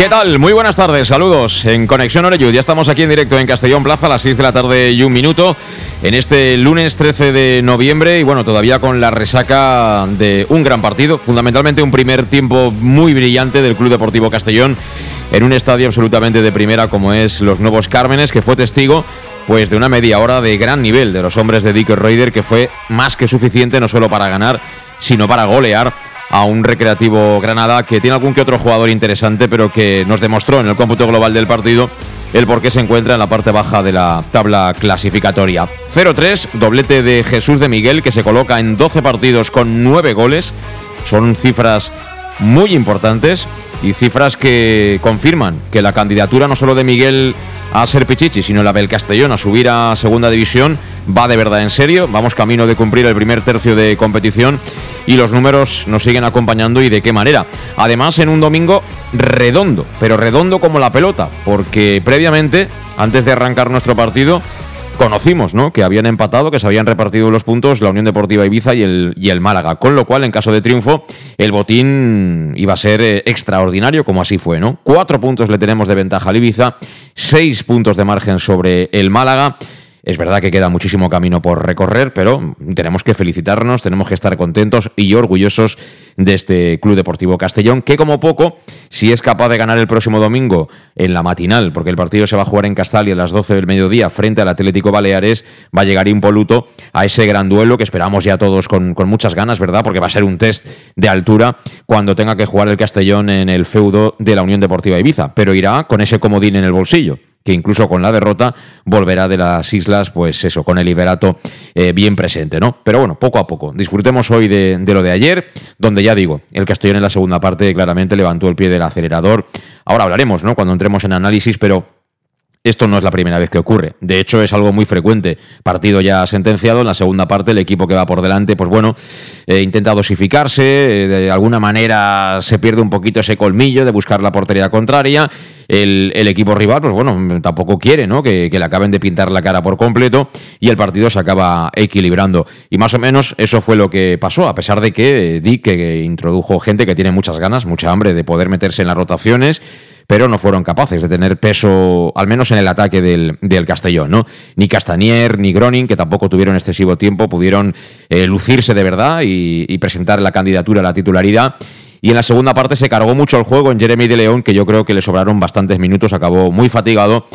¿Qué tal? Muy buenas tardes, saludos en Conexión Oreyud. Ya estamos aquí en directo en Castellón Plaza a las 6 de la tarde y un minuto en este lunes 13 de noviembre y bueno, todavía con la resaca de un gran partido, fundamentalmente un primer tiempo muy brillante del Club Deportivo Castellón en un estadio absolutamente de primera como es Los Nuevos Cármenes, que fue testigo pues de una media hora de gran nivel de los hombres de Dick Raider que fue más que suficiente no solo para ganar, sino para golear a un recreativo Granada que tiene algún que otro jugador interesante, pero que nos demostró en el cómputo global del partido el por qué se encuentra en la parte baja de la tabla clasificatoria. 0-3, doblete de Jesús de Miguel, que se coloca en 12 partidos con 9 goles. Son cifras muy importantes y cifras que confirman que la candidatura no solo de Miguel a ser Pichichi, sino la del Castellón a subir a segunda división va de verdad en serio. Vamos camino de cumplir el primer tercio de competición y los números nos siguen acompañando y de qué manera. Además, en un domingo redondo, pero redondo como la pelota, porque previamente, antes de arrancar nuestro partido, conocimos ¿no? que habían empatado, que se habían repartido los puntos la Unión Deportiva Ibiza y el, y el Málaga. Con lo cual, en caso de triunfo, el botín iba a ser eh, extraordinario, como así fue. ¿no? Cuatro puntos le tenemos de ventaja al Ibiza, seis puntos de margen sobre el Málaga. Es verdad que queda muchísimo camino por recorrer, pero tenemos que felicitarnos, tenemos que estar contentos y orgullosos de este Club Deportivo Castellón, que como poco, si es capaz de ganar el próximo domingo en la matinal, porque el partido se va a jugar en Castalia a las 12 del mediodía frente al Atlético Baleares, va a llegar impoluto a ese gran duelo que esperamos ya todos con, con muchas ganas, ¿verdad? Porque va a ser un test de altura cuando tenga que jugar el Castellón en el feudo de la Unión Deportiva Ibiza, pero irá con ese comodín en el bolsillo que incluso con la derrota volverá de las islas, pues eso, con el liberato eh, bien presente, ¿no? Pero bueno, poco a poco. Disfrutemos hoy de, de, lo de ayer, donde ya digo, el Castellón en la segunda parte claramente levantó el pie del acelerador. Ahora hablaremos, ¿no? Cuando entremos en análisis, pero esto no es la primera vez que ocurre. De hecho, es algo muy frecuente. Partido ya sentenciado. En la segunda parte, el equipo que va por delante, pues bueno, eh, intenta dosificarse. Eh, de alguna manera se pierde un poquito ese colmillo de buscar la portería contraria. El, equipo rival, pues bueno, tampoco quiere, ¿no? Que, que, le acaben de pintar la cara por completo. Y el partido se acaba equilibrando. Y más o menos eso fue lo que pasó, a pesar de que Dick que introdujo gente que tiene muchas ganas, mucha hambre de poder meterse en las rotaciones pero no fueron capaces de tener peso, al menos en el ataque del, del Castellón, ¿no? Ni Castanier ni Groning, que tampoco tuvieron excesivo tiempo, pudieron eh, lucirse de verdad y, presentar la candidatura a la titularidad. Y en la segunda parte se cargó mucho el juego en Jeremy de León, que yo creo que le sobraron bastantes minutos, acabó muy fatigado.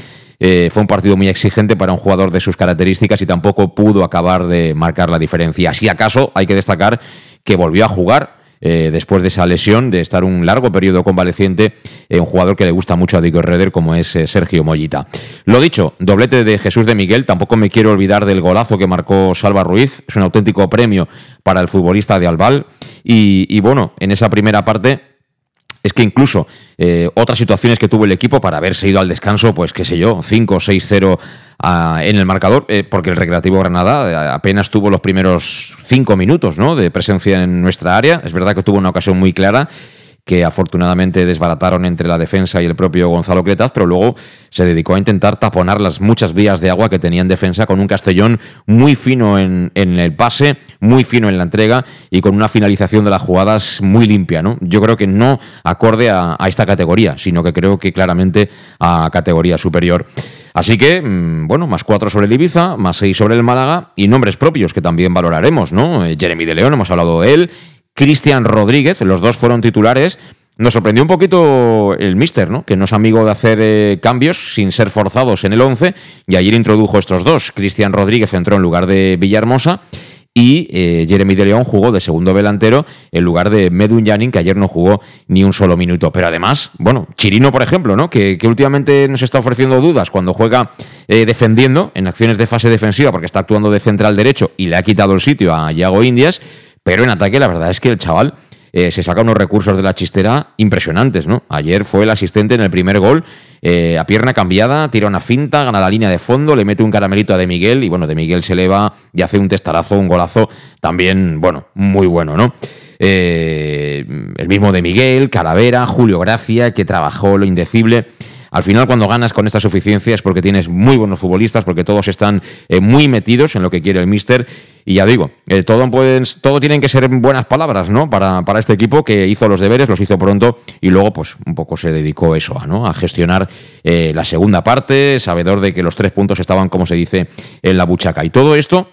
Eh, fue un partido muy exigente para un jugador de sus características y tampoco pudo acabar de marcar la diferencia. Si acaso hay que destacar que volvió a jugar eh, después de esa lesión, de estar un largo periodo convaleciente, eh, un jugador que le gusta mucho a Diego Herreder como es eh, Sergio Mollita. Lo dicho, doblete de Jesús de Miguel, tampoco me quiero olvidar del golazo que marcó Salva Ruiz, es un auténtico premio para el futbolista de Albal y, bueno, en esa primera parte es que incluso otras situaciones que tuvo el equipo para haberse ido al descanso, pues qué sé yo, 5 6-0 en el marcador, eh, porque el Recreativo Granada eh, apenas tuvo los primeros 5 minutos ¿no? de presencia en nuestra área. Es verdad que tuvo una ocasión muy clara que afortunadamente desbarataron entre la defensa y el propio Gonzalo Cretaz, pero luego se dedicó a intentar taponar las muchas vías de agua que tenía en defensa con un Castellón muy fino en, en el pase, muy fino en la entrega y con una finalización de las jugadas muy limpia. ¿no? Yo creo que no acorde a, a esta categoría, sino que creo que claramente a categoría superior. Así que, mm, bueno, más cuatro sobre el Ibiza, más seis sobre el Málaga y nombres propios que también valoraremos, ¿no? Jeremy de León, hemos hablado de él, Cristian Rodríguez, los dos fueron titulares nos sorprendió un poquito el Mister, ¿no? que no es amigo de hacer eh, cambios sin ser forzados en el 11 y ayer introdujo estos dos. Cristian Rodríguez entró en lugar de Villahermosa y eh, Jeremy de León jugó de segundo delantero en lugar de Medun Janin, que ayer no jugó ni un solo minuto. Pero además, bueno, Chirino, por ejemplo, ¿no? que, últimamente nos está ofreciendo dudas cuando juega eh, defendiendo en acciones de fase defensiva, porque está actuando de central derecho y le ha quitado el sitio a Yago Indias, pero en ataque la verdad es que el chaval eh, se saca unos recursos de la chistera impresionantes, ¿no? Ayer fue el asistente en el primer gol, eh, a pierna cambiada, tira una finta, gana la línea de fondo, le mete un caramelito a De Miguel y bueno, De Miguel se eleva y hace un testarazo, un golazo también, bueno, muy bueno, ¿no? Eh, el mismo De Miguel, Calavera, Julio Gracia, que trabajó lo indecible. Al final, cuando ganas con esta suficiencia es porque tienes muy buenos futbolistas, porque todos están eh, muy metidos en lo que quiere el míster. Y ya digo, eh, todo, todo tienen que ser buenas palabras, ¿no? Para, para, este equipo que hizo los deberes, los hizo pronto y luego, pues, un poco se dedicó eso, a, ¿no? A gestionar eh, la segunda parte, sabedor de que los tres puntos estaban, como se dice, en la buchaca. Y todo esto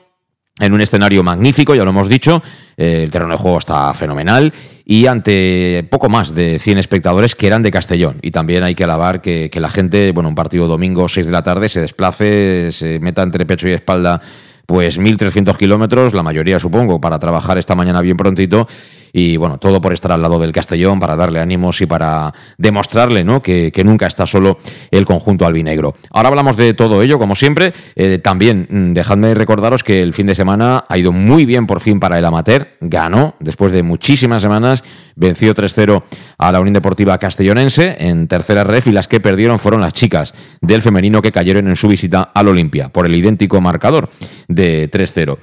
en un escenario magnífico, ya lo hemos dicho, el terreno de juego está fenomenal y ante poco más de 100 espectadores que eran de Castellón. Y también hay que alabar que, que la gente, bueno, un partido domingo 6 de la tarde, se desplace, se meta entre pecho y espalda pues 1.300 kilómetros, la mayoría supongo, para trabajar esta mañana bien prontito y bueno, todo por estar al lado del Castellón, para darle ánimos y para demostrarle ¿no? que, nunca está solo el conjunto albinegro. Ahora hablamos de todo ello, como siempre. Eh, también mm, dejadme recordaros que el fin de semana ha ido muy bien por fin para el amateur. Ganó después de muchísimas semanas, venció 3-0 a la Unión Deportiva Castellonense en tercera ref y las que perdieron fueron las chicas del femenino que cayeron en su visita al Olimpia por el idéntico marcador de 3-0.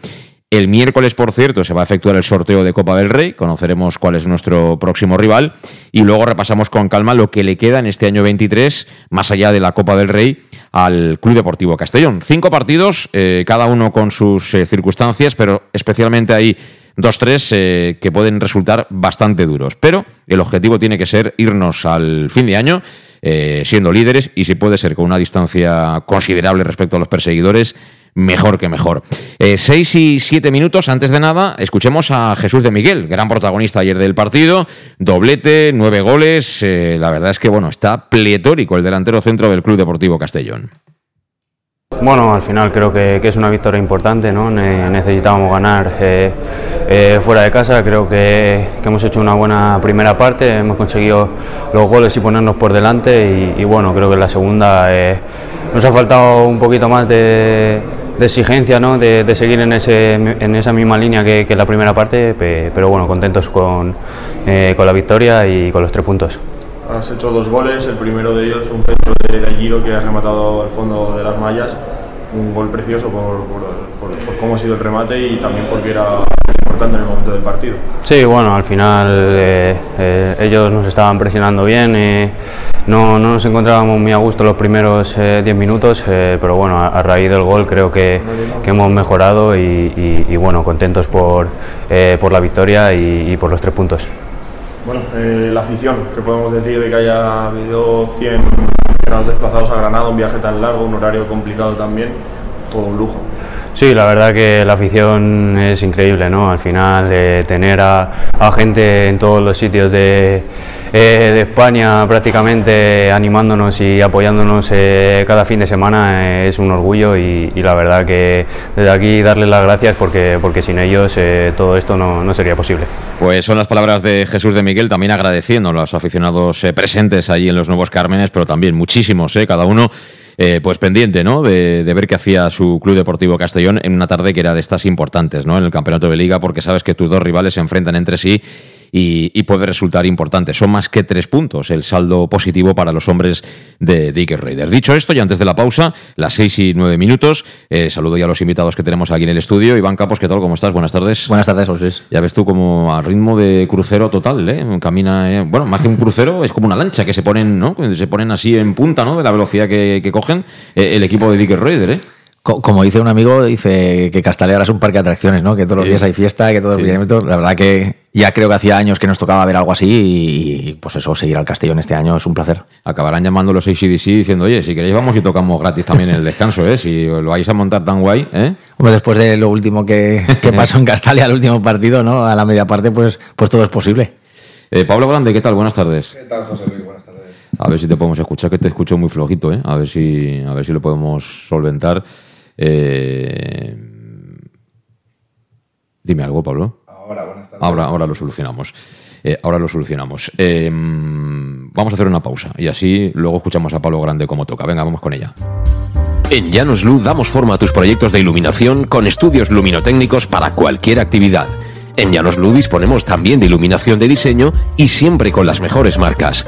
El miércoles, por cierto, se va a efectuar el sorteo de Copa del Rey, conoceremos cuál es nuestro próximo rival y luego repasamos con calma lo que le queda en este año 23, más allá de la Copa del Rey, al Club Deportivo Castellón. Cinco partidos, eh, cada uno con sus eh, circunstancias, pero especialmente hay dos, tres eh, que pueden resultar bastante duros. Pero el objetivo tiene que ser irnos al fin de año. siendo líderes y si puede ser con una distancia considerable respecto a los perseguidores, mejor que mejor. Eh, seis y siete minutos, antes de nada, escuchemos a Jesús de Miguel, gran protagonista ayer del partido, doblete, nueve goles, eh, la verdad es que bueno, está pletórico el delantero centro del Club Deportivo Castellón. Bueno, al final creo que, es una victoria importante, ¿no? necesitábamos ganar eh, fuera de casa, creo que, hemos hecho una buena primera parte, hemos conseguido los goles y ponernos por delante y, bueno, creo que en la segunda nos ha faltado un poquito más de, exigencia, ¿no? de, seguir en, ese, en, esa misma línea que, que la primera parte, pero bueno, contentos con, eh, con la victoria y con los tres puntos. Has hecho dos goles, el primero de ellos un centro de, Giro que has rematado al fondo de las mallas, un gol precioso por, por, cómo ha sido el remate y también porque era importante en el momento del partido. Sí, bueno, al final eh, eh, ellos nos estaban presionando bien. No, no, nos encontrábamos muy a gusto los primeros 10 eh, minutos, eh, pero bueno, a, raíz del gol creo que, que hemos mejorado y, y, bueno, contentos por, eh, por la victoria y, por los tres puntos. Bueno, la afición, que podemos decir de que haya habido 100 desplazados a Granada, un viaje tan largo, un horario complicado también, todo un lujo. Sí, la verdad que la afición es increíble, ¿no? Al final tener a, a gente en todos los sitios de eh, de España prácticamente animándonos y apoyándonos eh, cada fin de semana eh, es un orgullo y, la verdad que desde aquí darles las gracias porque, porque sin ellos todo esto no, no, sería posible. Pues son las palabras de Jesús de Miguel, también agradeciendo a los aficionados presentes allí en los Nuevos Cármenes, pero también muchísimos, cada uno. pues pendiente ¿no? De, de, ver qué hacía su Club Deportivo Castellón en una tarde que era de estas importantes ¿no? en el Campeonato de Liga, porque sabes que tus dos rivales se enfrentan entre sí y, puede resultar importante. Son más que tres puntos el saldo positivo para los hombres de Dicker Raiders. Dicho esto, y antes de la pausa, las seis y nueve minutos, eh, saludo ya a los invitados que tenemos aquí en el estudio. Iván Campos, ¿qué tal? ¿Cómo estás? Buenas tardes. Buenas tardes, José. Ya ves tú como a ritmo de crucero total, ¿eh? Camina, eh, bueno, más que un crucero, es como una lancha que se ponen, ¿no? Se ponen así en punta, ¿no? De la velocidad que, cogen eh, el equipo de Dicker Raider, ¿eh? Como dice un amigo, dice que Castalia es un parque de atracciones, ¿no? Que todos los días hay fiesta, que todos los días... La verdad que ya creo que hacía años que nos tocaba ver algo así y pues eso, seguir al Castellón este año es un placer. Acabarán llamando los ACDC diciendo, oye, si queréis vamos y tocamos gratis también en el descanso, ¿eh? Si lo vais a montar tan guay, ¿eh? Hombre, después de lo último que, pasó en Castalia, el último partido, ¿no? A la media parte, pues, pues todo es posible. Eh, Pablo Grande, ¿qué tal? Buenas tardes. ¿Qué tal, José Luis? Buenas tardes. A ver si te podemos escuchar, que te escucho muy flojito, ¿eh? A ver si, a ver si lo podemos solventar. Eh, Dime algo, Pablo. Ahora, buenas tardes. Ahora, ahora lo solucionamos. Eh, ahora lo solucionamos. Eh, vamos a hacer una pausa y así luego escuchamos a Pablo Grande como toca. Venga, vamos con ella. En Llanos Luz damos forma a tus proyectos de iluminación con estudios luminotécnicos para cualquier actividad. En Llanos Luz disponemos también de iluminación de diseño y siempre con las mejores marcas.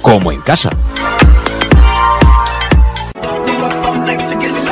como en casa.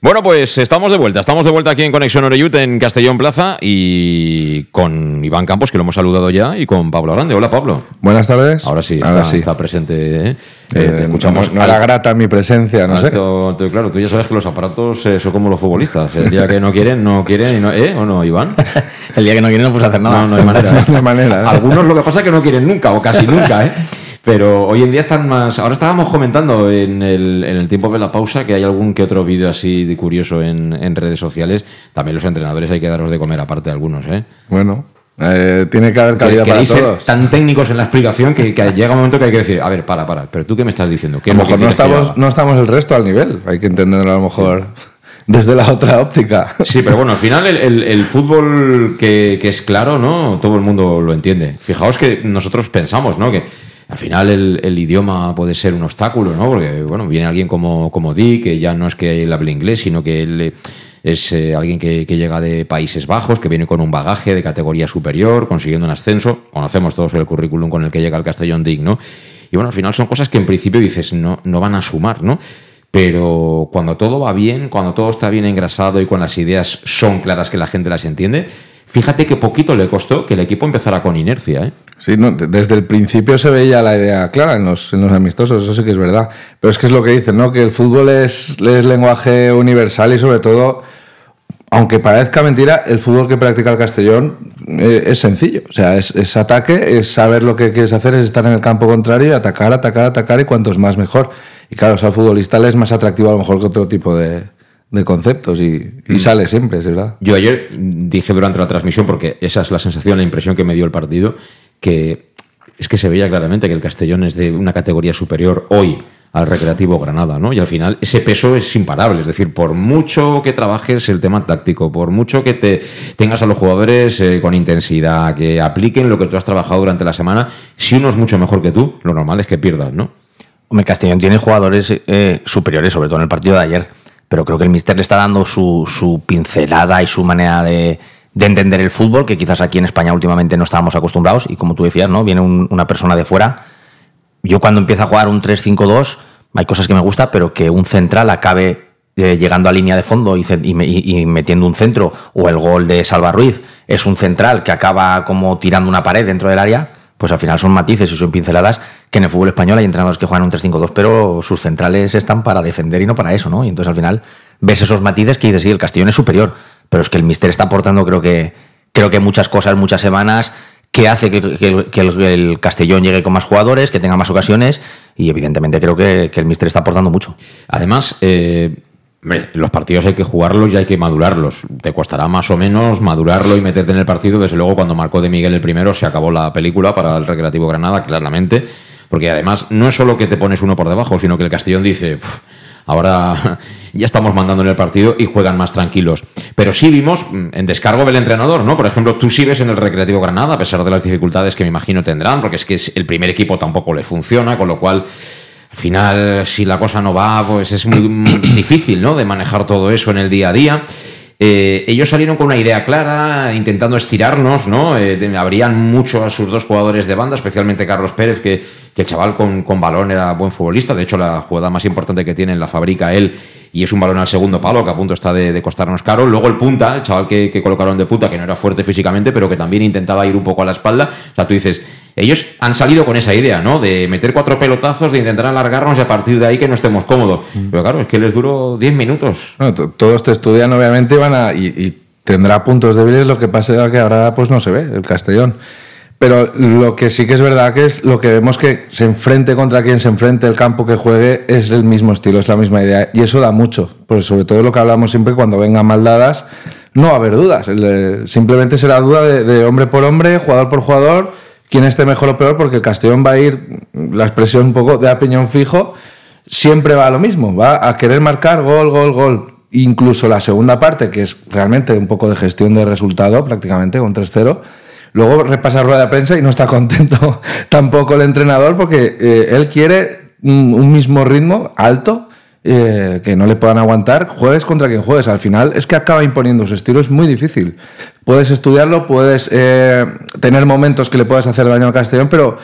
Bueno, pues estamos de vuelta. Estamos de vuelta aquí en Conexión Oreyut en Castellón Plaza y con Iván Campos, que lo hemos saludado ya, y con Pablo Grande. Hola, Pablo. Buenas tardes. Ahora sí, Ahora está, sí. está presente. ¿eh? Eh, Eh, te escuchamos. no, no era grata mi presencia, no sé. Alto, claro, tú ya sabes que los aparatos eh, son como los futbolistas. El día que no quieren, no quieren. Y no, ¿Eh? ¿O no, Iván? El día que no quieren no puedes hacer nada. No, no hay manera. No hay manera, ¿eh? Algunos lo que pasa es que no quieren nunca, o casi nunca, ¿eh? Pero hoy en día están más. Ahora estábamos comentando en el, en el tiempo de la pausa que hay algún que otro vídeo así de curioso en, en redes sociales. También los entrenadores hay que daros de comer, aparte de algunos, ¿eh? Bueno, eh, tiene que haber calidad para Queréis ser todos. tan técnicos en la explicación que, que llega un momento que hay que decir, a ver, para, para, pero tú qué me estás diciendo? ¿Qué A lo que mejor no que estamos, no estamos el resto al nivel. Hay que entenderlo a lo mejor desde la otra óptica. Sí, pero bueno, al final el, el- el fútbol que, que es claro, ¿no? Todo el mundo lo entiende. Fijaos que nosotros pensamos, ¿no? Que al final el, idioma puede ser un obstáculo, ¿no? Porque, bueno, viene alguien como, como Dick, que ya no es que él hable inglés, sino que él eh, es eh, alguien que, que llega de Países Bajos, que viene con un bagaje de categoría superior, consiguiendo un ascenso. Conocemos todos el currículum con el que llega el Castellón Dick, ¿no? Y bueno, al final son cosas que en principio dices, no, no van a sumar, ¿no? Pero cuando todo va bien, cuando todo está bien engrasado y cuando las ideas son claras que la gente las entiende, fíjate que poquito le costó que el equipo empezara con inercia. ¿eh? Sí, no, de- desde el principio se veía la idea clara en los, en los amistosos, eso sí que es verdad. Pero es que es lo que dicen, ¿no? Que el fútbol es, es lenguaje universal y sobre todo, aunque parezca mentira, el fútbol que practica el Castellón eh, es sencillo. O sea, es, es ataque, es saber lo que quieres hacer, es estar en el campo contrario y atacar, atacar, atacar y cuantos más mejor. Y claro, o sea, al futbolista le es más atractivo a lo mejor que otro tipo de, de conceptos y, y Mm. sale siempre, es verdad. Yo ayer dije durante la transmisión, porque esa es la sensación, la impresión que me dio el partido, que es que se veía claramente que el Castellón es de una categoría superior hoy al Recreativo Granada, ¿no? Y al final ese peso es imparable, es decir, por mucho que trabajes el tema táctico, por mucho que te tengas a los jugadores eh, con intensidad, que apliquen lo que tú has trabajado durante la semana, si uno es mucho mejor que tú, lo normal es que pierdas, ¿no? Hombre, Castellón tiene jugadores eh, superiores, sobre todo en el partido de ayer. Pero creo que el Mister le está dando su, su pincelada y su manera de, de entender el fútbol, que quizás aquí en España últimamente no estábamos acostumbrados. Y como tú decías, ¿no? Viene un- una persona de fuera. Yo cuando empiezo a jugar un 3-5-2, hay cosas que me gusta, pero que un central acabe eh, llegando a línea de fondo y, y metiendo un centro, o el gol de Salva Ruiz es un central que acaba como tirando una pared dentro del área, pues al final son matices y son pinceladas que en el fútbol español hay entrenadores que juegan un 3-5-2, pero sus centrales están para defender y no para eso, ¿no? Y entonces al final ves esos matices que dices, sí, el Castellón es superior, pero es que el Mister está aportando, creo que, creo que muchas cosas, muchas semanas, que hace que, el, Castellón llegue con más jugadores, que tenga más ocasiones, y evidentemente creo que, el Mister está aportando mucho. Además, eh, los partidos hay que jugarlos y hay que madurarlos. Te costará más o menos madurarlo y meterte en el partido. Desde luego, cuando marcó de Miguel el primero, se acabó la película para el Recreativo Granada, claramente. Porque además, no es solo que te pones uno por debajo, sino que el Castellón dice. "Uf, Ahora ya estamos mandando en el partido y juegan más tranquilos. Pero sí vimos mm, en descargo del entrenador, ¿no? Por ejemplo, tú sigues en el Recreativo Granada, a pesar de las dificultades que me imagino tendrán, porque es que el primer equipo tampoco le funciona, con lo cual al final, si la cosa no va, pues es muy difícil, ¿no? De manejar todo eso en el día a día. Eh, ellos salieron con una idea clara, intentando estirarnos, ¿no? Eh, abrían mucho a sus dos jugadores de banda, especialmente Carlos Pérez, que, el chaval con, balón era buen futbolista. De hecho, la jugada más importante que tiene en la fabrica él y es un balón al segundo palo, que a punto está de, de costarnos caro. Luego el punta, el chaval que, que colocaron de punta, que no era fuerte físicamente, pero que también intentaba ir un poco a la espalda. O sea, tú dices, ellos han salido con esa idea, ¿no? De meter cuatro pelotazos, de intentar alargarnos y a partir de ahí que no estemos cómodos. Pero claro, es que les duró 10 minutos. Bueno, to- todos te estudian, obviamente, van a, y, y tendrá puntos débiles, lo que pasa es que ahora pues no se ve el Castellón. Pero lo que sí que es verdad que es lo que vemos que se enfrente contra quien se enfrente, el campo que juegue, es el mismo estilo, es la misma idea. Y eso da mucho. Pues sobre todo lo que hablamos siempre cuando vengan mal dadas, no va a haber dudas. El- Simplemente será duda de, hombre por hombre, jugador por jugador, quién esté mejor o peor, porque el Castellón va a ir, la expresión un poco de a fijo, siempre va a lo mismo, va a querer marcar gol, gol, gol. Incluso la segunda parte, que es realmente un poco de gestión de resultado, prácticamente con 3-0. Luego repasa rueda de prensa y no está contento tampoco el entrenador porque eh, él quiere un, mismo ritmo alto eh, que no le puedan aguantar, juegues contra quien juegues. Al final es que acaba imponiendo su estilo, es muy difícil. Puedes estudiarlo, puedes eh, tener momentos que le puedas hacer daño al Castellón, pero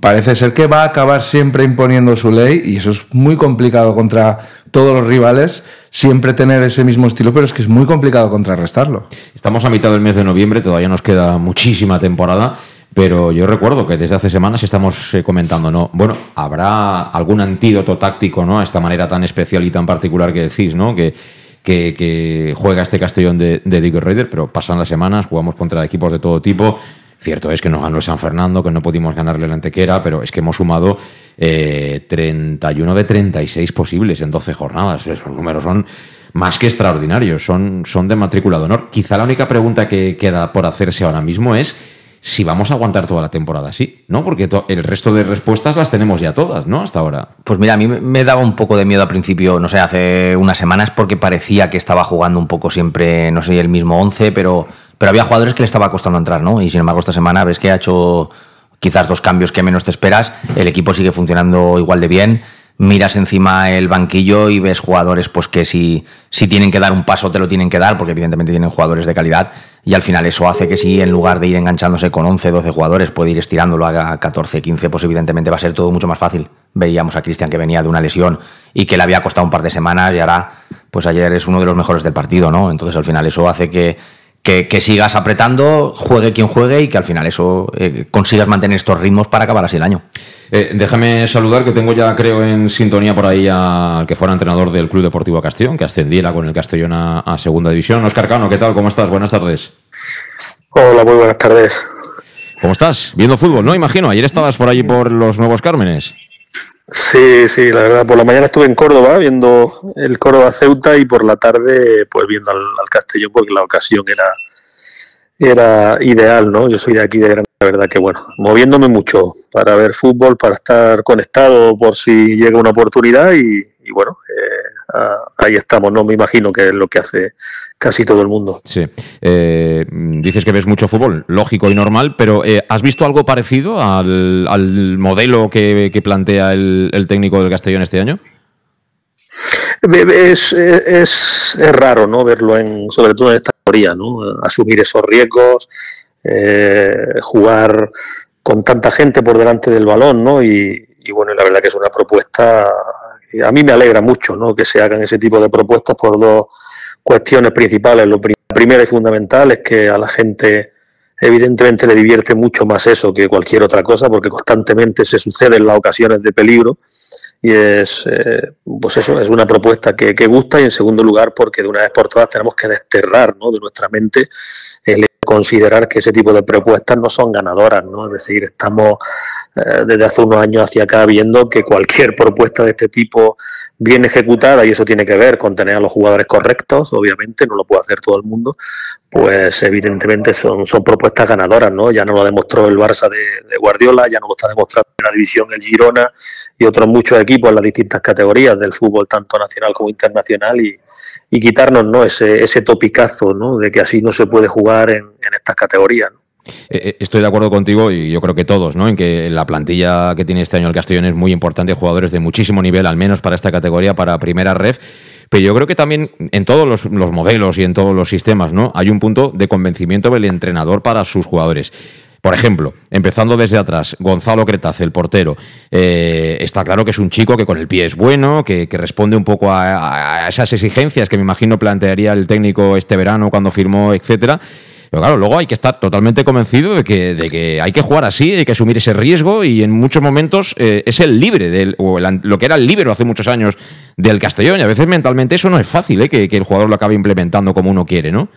parece ser que va a acabar siempre imponiendo su ley y eso es muy complicado contra todos los rivales, siempre tener ese mismo estilo, pero es que es muy complicado contrarrestarlo. Estamos a mitad del mes de noviembre, todavía nos queda muchísima temporada, pero yo recuerdo que desde hace semanas estamos eh, comentando, ¿no? Bueno, habrá algún antídoto táctico, ¿no? A esta manera tan especial y tan particular que decís, ¿no? Que, juega este Castellón de, de Diego Raider, pero pasan las semanas, jugamos contra equipos de todo tipo. Cierto es que nos ganó el San Fernando, que no pudimos ganarle la Antequera, pero es que hemos sumado eh, 31 de 36 posibles en 12 jornadas. Esos números son más que extraordinarios, son, son de matrícula de honor. Quizá la única pregunta que queda por hacerse ahora mismo es si vamos a aguantar toda la temporada así, ¿no? Porque el resto de respuestas las tenemos ya todas, ¿no? Hasta ahora. Pues mira, a mí me daba un poco de miedo al principio, no sé, hace unas semanas, porque parecía que estaba jugando un poco siempre, no sé, el mismo 11, pero, pero había jugadores que le estaba costando entrar, ¿no? Y sin embargo, esta semana ves que ha hecho quizás dos cambios que menos te esperas, el equipo sigue funcionando igual de bien, miras encima el banquillo y ves jugadores pues que si, si tienen que dar un paso te lo tienen que dar, porque evidentemente tienen jugadores de calidad, y al final eso hace que si en lugar de ir enganchándose con 11, 12 jugadores, puede ir estirándolo a 14, 15, pues evidentemente va a ser todo mucho más fácil. Veíamos a Cristian que venía de una lesión y que le había costado un par de semanas y ahora, pues ayer es uno de los mejores del partido, ¿no? Entonces al final eso hace que, que, que sigas apretando, juegue quien juegue y que al final eso eh, consigas mantener estos ritmos para acabar así el año. Eh, déjame saludar que tengo ya, creo, en sintonía por ahí al que fuera entrenador del Club Deportivo Castellón, que ascendiera con el Castellón a, a Segunda División. Oscar Cano, ¿qué tal? ¿Cómo estás? Buenas tardes. Hola, muy buenas tardes. ¿Cómo estás? Viendo fútbol, ¿no? Imagino. Ayer estabas por allí por los Nuevos Cármenes. Sí, sí, la verdad, por la mañana estuve en Córdoba viendo el Córdoba Ceuta y por la tarde pues viendo al, al Castellón porque la ocasión era era ideal, ¿no? Yo soy de aquí de Granada, la verdad que bueno, moviéndome mucho para ver fútbol, para estar conectado por si llega una oportunidad y, y bueno, eh, ah, ahí estamos, ¿no? Me imagino que es lo que hace casi todo el mundo. Sí. Eh, dices que ves mucho fútbol, lógico y normal, pero eh, ¿has visto algo parecido al, al modelo que, que plantea el, el técnico del Castellón este año? Es, es, es raro, ¿no? Verlo en, sobre todo en esta categoría, ¿no? Asumir esos riesgos, eh, jugar con tanta gente por delante del balón, ¿no? Y, y, bueno, la verdad que es una propuesta, a mí me alegra mucho, ¿no? Que se hagan ese tipo de propuestas por dos cuestiones principales. Lo prim primero y fundamental es que a la gente evidentemente le divierte mucho más eso que cualquier otra cosa, porque constantemente se suceden las ocasiones de peligro y es eh, pues eso es una propuesta que, que, gusta y en segundo lugar porque de una vez por todas tenemos que desterrar ¿no? de nuestra mente el considerar que ese tipo de propuestas no son ganadoras no es decir estamos eh, desde hace unos años hacia acá viendo que cualquier propuesta de este tipo bien ejecutada y eso tiene que ver con tener a los jugadores correctos obviamente no lo puede hacer todo el mundo pues evidentemente son, son propuestas ganadoras no ya no lo demostró el Barça de, Guardiola ya no lo está demostrando en la división el Girona y otros muchos equipos en las distintas categorías del fútbol, tanto nacional como internacional, y, y quitarnos ¿no? ese, ese topicazo ¿no? de que así no se puede jugar en, en estas categorías. ¿no? Eh, estoy de acuerdo contigo y yo creo que todos, ¿no? En que la plantilla que tiene este año el Castellón es muy importante, jugadores de muchísimo nivel, al menos para esta categoría, para primera ref. Pero yo creo que también en todos los, los, modelos y en todos los sistemas, ¿no? Hay un punto de convencimiento del entrenador para sus jugadores. Por ejemplo, empezando desde atrás, Gonzalo Cretaz, el portero, eh, está claro que es un chico que con el pie es bueno, que, responde un poco a, esas exigencias que me imagino plantearía el técnico este verano cuando firmó, etcétera. Pero claro, luego hay que estar totalmente convencido de que, de que hay que jugar así, hay que asumir ese riesgo y en muchos momentos eh, es el libre, del, o lo que era el libero hace muchos años del Castellón. Y a veces mentalmente eso no es fácil, ¿eh? que, que el jugador lo acabe implementando como uno quiere, ¿no?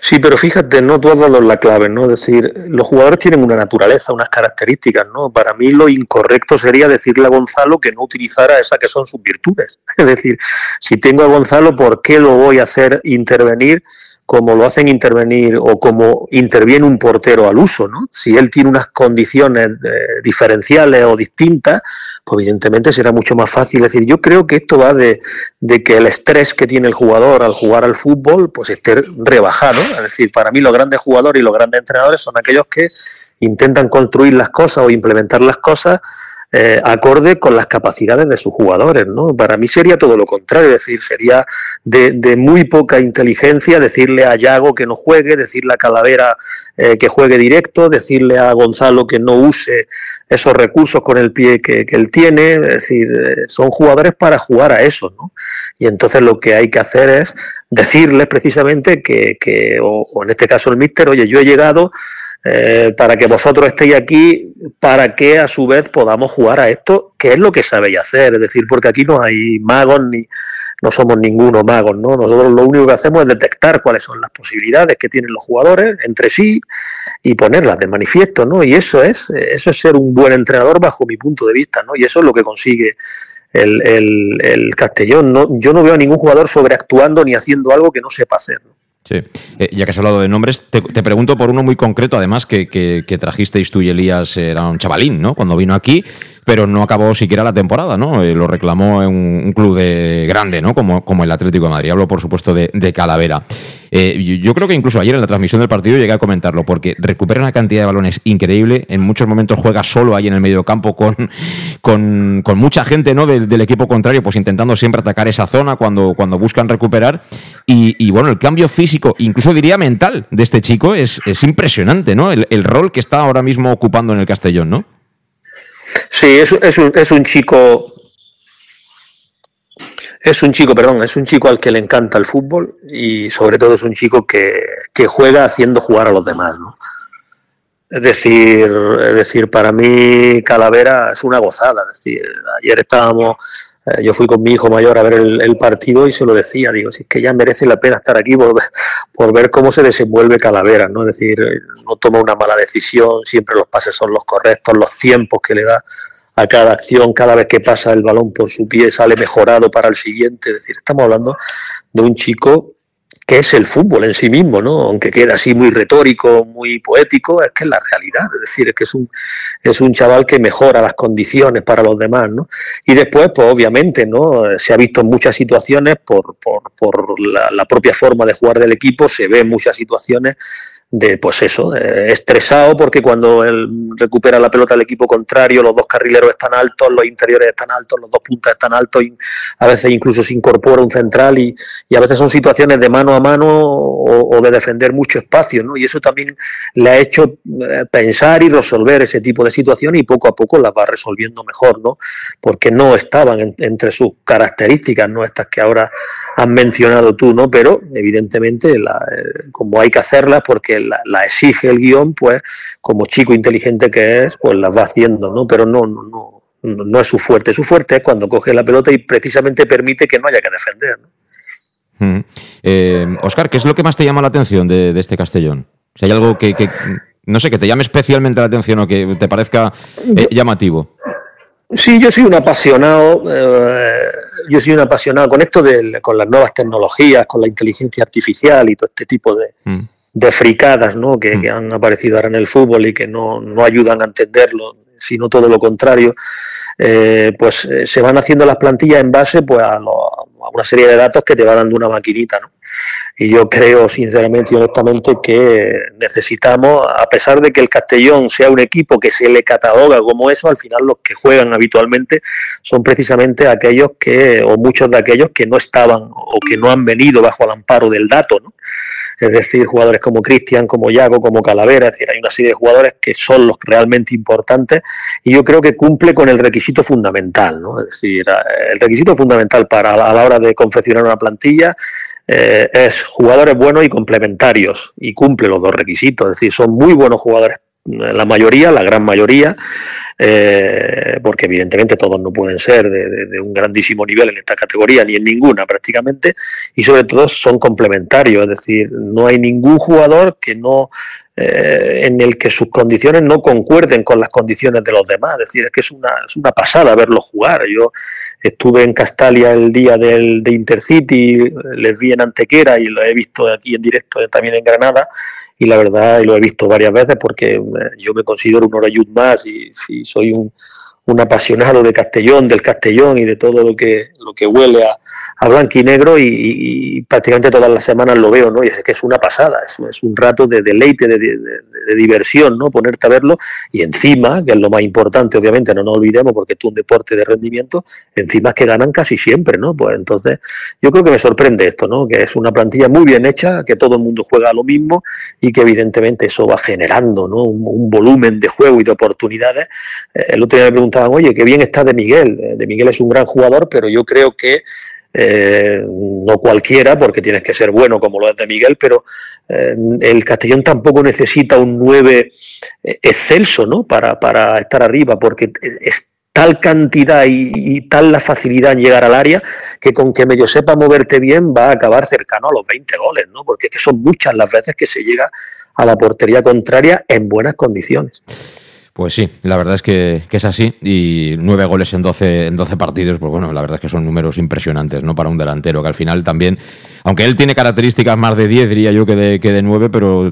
Sí, pero fíjate, no tú has dado la clave, ¿no? Es decir, los jugadores tienen una naturaleza, unas características, ¿no? Para mí lo incorrecto sería decirle a Gonzalo que no utilizara esas que son sus virtudes. Es decir, si tengo a Gonzalo, ¿por qué lo voy a hacer intervenir como lo hacen intervenir o como interviene un portero al uso, ¿no? Si él tiene unas condiciones eh, diferenciales o distintas, pues evidentemente será mucho más fácil. Es decir, yo creo que esto va de, de, que el estrés que tiene el jugador al jugar al fútbol, pues esté rebajado. Es decir, para mí los grandes jugadores y los grandes entrenadores son aquellos que intentan construir las cosas o implementar las cosas eh, acorde con las capacidades de sus jugadores, ¿no? Para mí sería todo lo contrario, es decir, sería de, de muy poca inteligencia decirle a Yago que no juegue, decirle a Calavera eh, que juegue directo, decirle a Gonzalo que no use esos recursos con el pie que, él tiene, es decir, eh, son jugadores para jugar a eso, ¿no? Y entonces lo que hay que hacer es decirles precisamente que, que o, o en este caso el míster, oye, yo he llegado eh, para que vosotros estéis aquí, para que a su vez podamos jugar a esto, que es lo que sabéis hacer, es decir, porque aquí no hay magos ni no somos ninguno magos, ¿no? Nosotros lo único que hacemos es detectar cuáles son las posibilidades que tienen los jugadores entre sí y ponerlas de manifiesto, ¿no? Y eso es, eso es ser un buen entrenador bajo mi punto de vista, ¿no? Y eso es lo que consigue el, el, el Castellón. ¿no? Yo no veo a ningún jugador sobreactuando ni haciendo algo que no sepa hacer. ¿no? Sí, eh, ya que has hablado de nombres, te, pregunto por uno muy concreto, además, que, que, que, trajisteis tú y Elías, era un chavalín, ¿no? Cuando vino aquí, pero no acabó siquiera la temporada, ¿no? Eh, lo reclamó en un, club de grande, ¿no? Como, como el Atlético de Madrid. Hablo, por supuesto, de, Calavera. Eh, yo, creo que incluso ayer en la transmisión del partido llegué a comentarlo, porque recupera una cantidad de balones increíble. En muchos momentos juega solo ahí en el medio campo con, con, mucha gente ¿no? del, equipo contrario, pues intentando siempre atacar esa zona cuando, cuando buscan recuperar. Y, y bueno, el cambio físico, incluso diría mental, de este chico es, es impresionante, ¿no? El, el, rol que está ahora mismo ocupando en el Castellón, ¿no? Sí, es, es, un, es un chico es un chico, perdón, es un chico al que le encanta el fútbol y sobre todo es un chico que, que juega haciendo jugar a los demás, ¿no? Es decir, es decir, para mí Calavera es una gozada. Es decir, ayer estábamos, eh, yo fui con mi hijo mayor a ver el, el, partido y se lo decía, digo, si es que ya merece la pena estar aquí por, por ver cómo se desenvuelve Calavera, ¿no? Es decir, no toma una mala decisión, siempre los pases son los correctos, los tiempos que le da a cada acción, cada vez que pasa el balón por su pie sale mejorado para el siguiente. Es decir, estamos hablando de un chico que es el fútbol en sí mismo, ¿no? Aunque queda así muy retórico, muy poético, es que es la realidad. Es decir, es que es un, es un chaval que mejora las condiciones para los demás, ¿no? Y después, pues obviamente, ¿no? Se ha visto en muchas situaciones por, por, por la, la propia forma de jugar del equipo, se ve en muchas situaciones de pues eso, eh, estresado porque cuando él recupera la pelota del equipo contrario, los dos carrileros están altos, los interiores están altos, los dos puntas están altos, y a veces incluso se incorpora un central y, y a veces son situaciones de mano a mano o, o, de defender mucho espacio, ¿no? Y eso también le ha hecho eh, pensar y resolver ese tipo de situaciones y poco a poco las va resolviendo mejor, ¿no? Porque no estaban en, entre sus características, ¿no? Estas que ahora has mencionado tú, ¿no? Pero evidentemente la, eh, como hay que hacerlas porque la, la, exige el guion, pues como chico inteligente que es, pues las va haciendo, ¿no? Pero no, no, no, no es su fuerte. Su fuerte es cuando coge la pelota y precisamente permite que no haya que defender, ¿no? Mm. Eh, Oscar, ¿qué es lo que más te llama la atención de, de este Castellón? Si hay algo que, que, no sé, que te llame especialmente la atención o que te parezca eh, llamativo. Sí, yo soy un apasionado, eh, yo soy un apasionado con esto de con las nuevas tecnologías, con la inteligencia artificial y todo este tipo de, mm. de fricadas ¿no? que, mm. que, han aparecido ahora en el fútbol y que no, no ayudan a entenderlo, sino todo lo contrario. Eh, pues eh, se van haciendo las plantillas en base pues a, lo, a, una serie de datos que te va dando una maquinita, ¿no? Y yo creo sinceramente y honestamente que necesitamos, a pesar de que el Castellón sea un equipo que se le cataloga como eso, al final los que juegan habitualmente son precisamente aquellos que, o muchos de aquellos que no estaban o que no han venido bajo el amparo del dato, ¿no? es decir, jugadores como Cristian, como Yago, como Calavera, es decir, hay una serie de jugadores que son los realmente importantes y yo creo que cumple con el requisito fundamental, ¿no? Es decir, el requisito fundamental para a la hora de confeccionar una plantilla eh, es jugadores buenos y complementarios y cumple los dos requisitos, es decir, son muy buenos jugadores la mayoría, la gran mayoría, eh, porque evidentemente todos no pueden ser de, un grandísimo nivel en esta categoría, ni en ninguna prácticamente, y sobre todo son complementarios, es decir, no hay ningún jugador que no eh, en el que sus condiciones no concuerden con las condiciones de los demás. Es decir, es que es una, es una pasada verlo jugar. Yo estuve en Castalia el día del, de Intercity, les vi en Antequera y lo he visto aquí en directo también en Granada y la verdad, y lo he visto varias veces porque eh, yo me considero un Orayud más y, y soy un, un apasionado de Castellón, del Castellón y de todo lo que, lo que huele a, a blanco y negro y, prácticamente todas las semanas lo veo, ¿no? Y es que es una pasada, es, un rato de deleite, de, diversión, ¿no? Ponerte a verlo y encima, que es lo más importante, obviamente, no nos olvidemos porque es un deporte de rendimiento, encima es que ganan casi siempre, ¿no? Pues entonces yo creo que me sorprende esto, ¿no? Que es una plantilla muy bien hecha, que todo el mundo juega lo mismo y que evidentemente eso va generando, ¿no? Un, volumen de juego y de oportunidades. Eh, el otro día me oye, qué bien está de Miguel. Eh, de Miguel es un gran jugador, pero yo creo que eh, no cualquiera, porque tienes que ser bueno como lo es de Miguel, pero eh, el Castellón tampoco necesita un 9 eh, excelso ¿no? para, para estar arriba, porque es tal cantidad y, tal la facilidad en llegar al área que con que medio sepa moverte bien va a acabar cercano a los 20 goles, ¿no? porque que son muchas las veces que se llega a la portería contraria en buenas condiciones. Pues sí, la verdad es que, es así. Y nueve goles en 12, en 12 partidos, pues bueno, la verdad es que son números impresionantes, ¿no? Para un delantero, que al final también, aunque él tiene características más de 10, diría yo, que de, que de 9, pero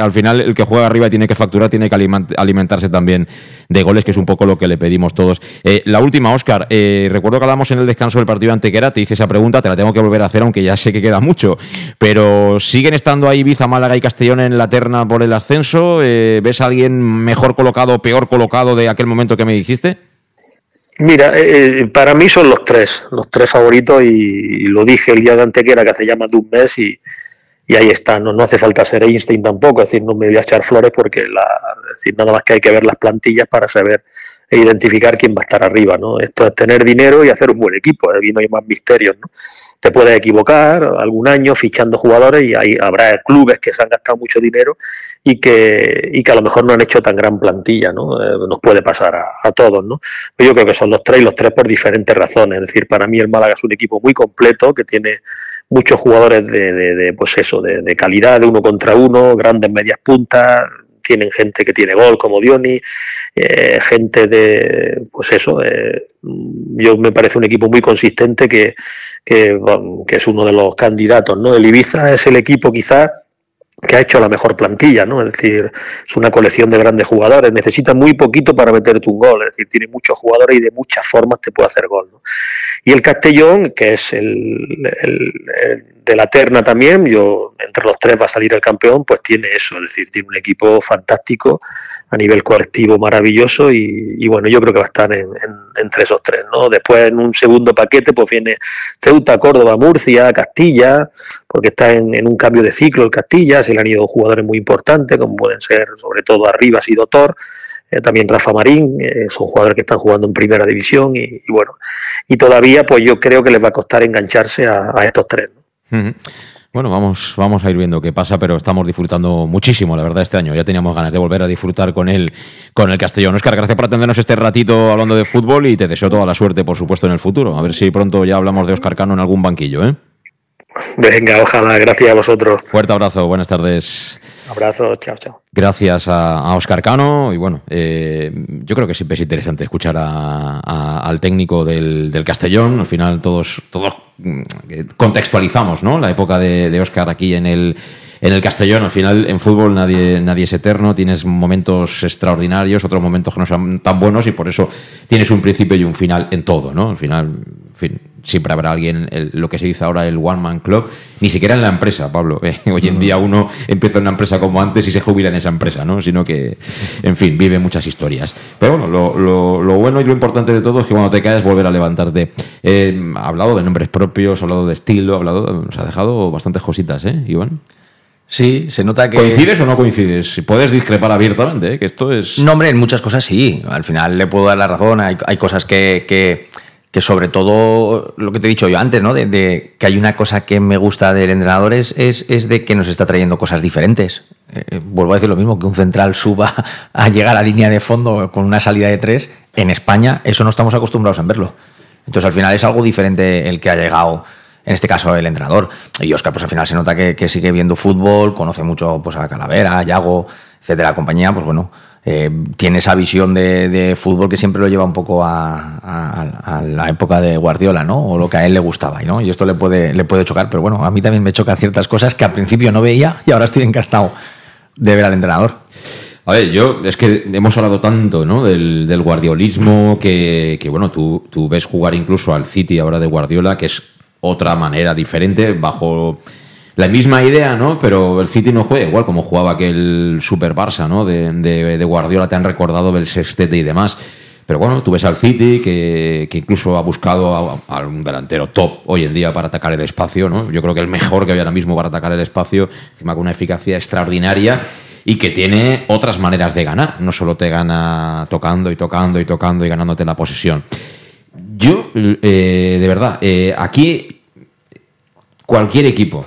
al final el que juega arriba tiene que facturar, tiene que alimentarse también de goles, que es un poco lo que le pedimos todos. Eh, la última, Oscar, eh, recuerdo que hablamos en el descanso del partido Antequera, te hice esa pregunta, te la tengo que volver a hacer, aunque ya sé que queda mucho, pero ¿siguen estando ahí Ibiza, Málaga y Castellón en la terna por el ascenso? Eh, ¿Ves a alguien mejor colocado o peor colocado de aquel momento que me dijiste? Mira, para mí son los tres, los tres favoritos y, lo dije el día de Antequera que hace ya más de un mes y, y ahí está, no, no hace falta ser Einstein tampoco, es decir, no me voy a echar flores porque la, decir, nada más que hay que ver las plantillas para saber e identificar quién va a estar arriba, ¿no? Esto es tener dinero y hacer un buen equipo, aquí no hay más misterios, ¿no? Te puedes equivocar algún año fichando jugadores y ahí habrá clubes que se han gastado mucho dinero y que, y que a lo mejor no han hecho tan gran plantilla, ¿no? Eh, nos puede pasar a, todos, ¿no? Yo creo que son los tres y los tres por diferentes razones, es decir, para mí el Málaga es un equipo muy completo que tiene muchos jugadores de, de, de pues eso, de, de calidad, de uno contra uno, grandes medias puntas, tienen gente que tiene gol como Dioni, eh, gente de, pues eso, eh, yo me parece un equipo muy consistente que, que, es uno de los candidatos, ¿no? El Ibiza es el equipo quizás que ha hecho la mejor plantilla, ¿no? Es decir, es una colección de grandes jugadores, necesita muy poquito para meterte un gol, es decir, tiene muchos jugadores y de muchas formas te puede hacer gol. Y el Castellón, que es el, de la terna también, yo entre los tres va a salir el campeón, pues tiene eso, es decir, tiene un equipo fantástico a nivel colectivo maravilloso y, bueno, yo creo que va a estar en, entre esos tres, ¿no? Después en un segundo paquete pues viene Ceuta, Córdoba, Murcia, Castilla, porque está en, un cambio de ciclo el Castilla, se le han ido jugadores muy importantes, como pueden ser sobre todo Arribas y Dotor, eh, también Rafa Marín, eh, son jugadores que están jugando en primera división y, bueno, y todavía pues yo creo que les va a costar engancharse a, estos tres. Bueno, vamos, vamos a ir viendo qué pasa, pero estamos disfrutando muchísimo, la verdad, este año. Ya teníamos ganas de volver a disfrutar con él, con el Castellón. Oscar, gracias por atendernos este ratito hablando de fútbol y te deseo toda la suerte, por supuesto, en el futuro. A ver si pronto ya hablamos de Oscar Cano en algún banquillo, ¿eh? Venga, ojalá. Gracias a vosotros. Fuerte abrazo. Buenas tardes. Abrazo, chao, chao. Gracias a, Oscar Cano y bueno, eh, yo creo que siempre es interesante escuchar al técnico del, Castellón. Al final todos, todos mm, contextualizamos ¿no? la época de, de Oscar aquí en el, en el Castellón. Al final en fútbol nadie, nadie es eterno, tienes momentos extraordinarios, otros momentos que no son tan buenos y por eso tienes un principio y un final en todo. ¿no? Al final, fin, siempre habrá alguien, lo que se dice ahora el One Man Club, ni siquiera en la empresa, Pablo. Eh, hoy en día uno empieza en una empresa como antes y se jubila en esa empresa, ¿no? Sino que, en fin, vive muchas historias. Pero bueno, lo, bueno y lo importante de todo es que cuando te caes volver a levantarte. Eh, ha hablado de nombres propios, ha hablado de estilo, ha hablado, nos ha dejado bastantes cositas, ¿eh, Iván? Sí, se nota que. ¿Coincides o no coincides? Puedes discrepar abiertamente, ¿eh? que esto es. No, hombre, en muchas cosas sí. Al final le puedo dar la razón. Hay, hay cosas que, que que sobre todo lo que te he dicho yo antes, ¿no? De, que hay una cosa que me gusta del entrenador es, es, de que nos está trayendo cosas diferentes. Eh, vuelvo a decir lo mismo, que un central suba a llegar a la línea de fondo con una salida de tres, en España eso no estamos acostumbrados a verlo. Entonces al final es algo diferente el que ha llegado, en este caso el entrenador. Y Oscar pues al final se nota que, sigue viendo fútbol, conoce mucho pues a Calavera, a Yago, etcétera, compañía, pues bueno, eh, tiene esa visión de, fútbol que siempre lo lleva un poco a, la época de Guardiola, ¿no? O lo que a él le gustaba, ¿no? Y esto le puede, le puede chocar, pero bueno, a mí también me chocan ciertas cosas que al principio no veía y ahora estoy encastado de ver al entrenador. A ver, yo, es que hemos hablado tanto, ¿no? Del, guardiolismo, que, bueno, tú ves jugar incluso al City ahora de Guardiola, que es otra manera diferente, bajo la misma idea, ¿no? Pero el City no juega igual como jugaba aquel Super Barça, ¿no? De, Guardiola, te han recordado del sextete y demás. Pero bueno, tú ves al City que, incluso ha buscado a, un delantero top hoy en día para atacar el espacio, ¿no? Yo creo que el mejor que hay ahora mismo para atacar el espacio, encima con una eficacia extraordinaria y que tiene otras maneras de ganar. No solo te gana tocando y tocando y tocando y ganándote la posesión. Yo, eh, de verdad, eh, aquí cualquier equipo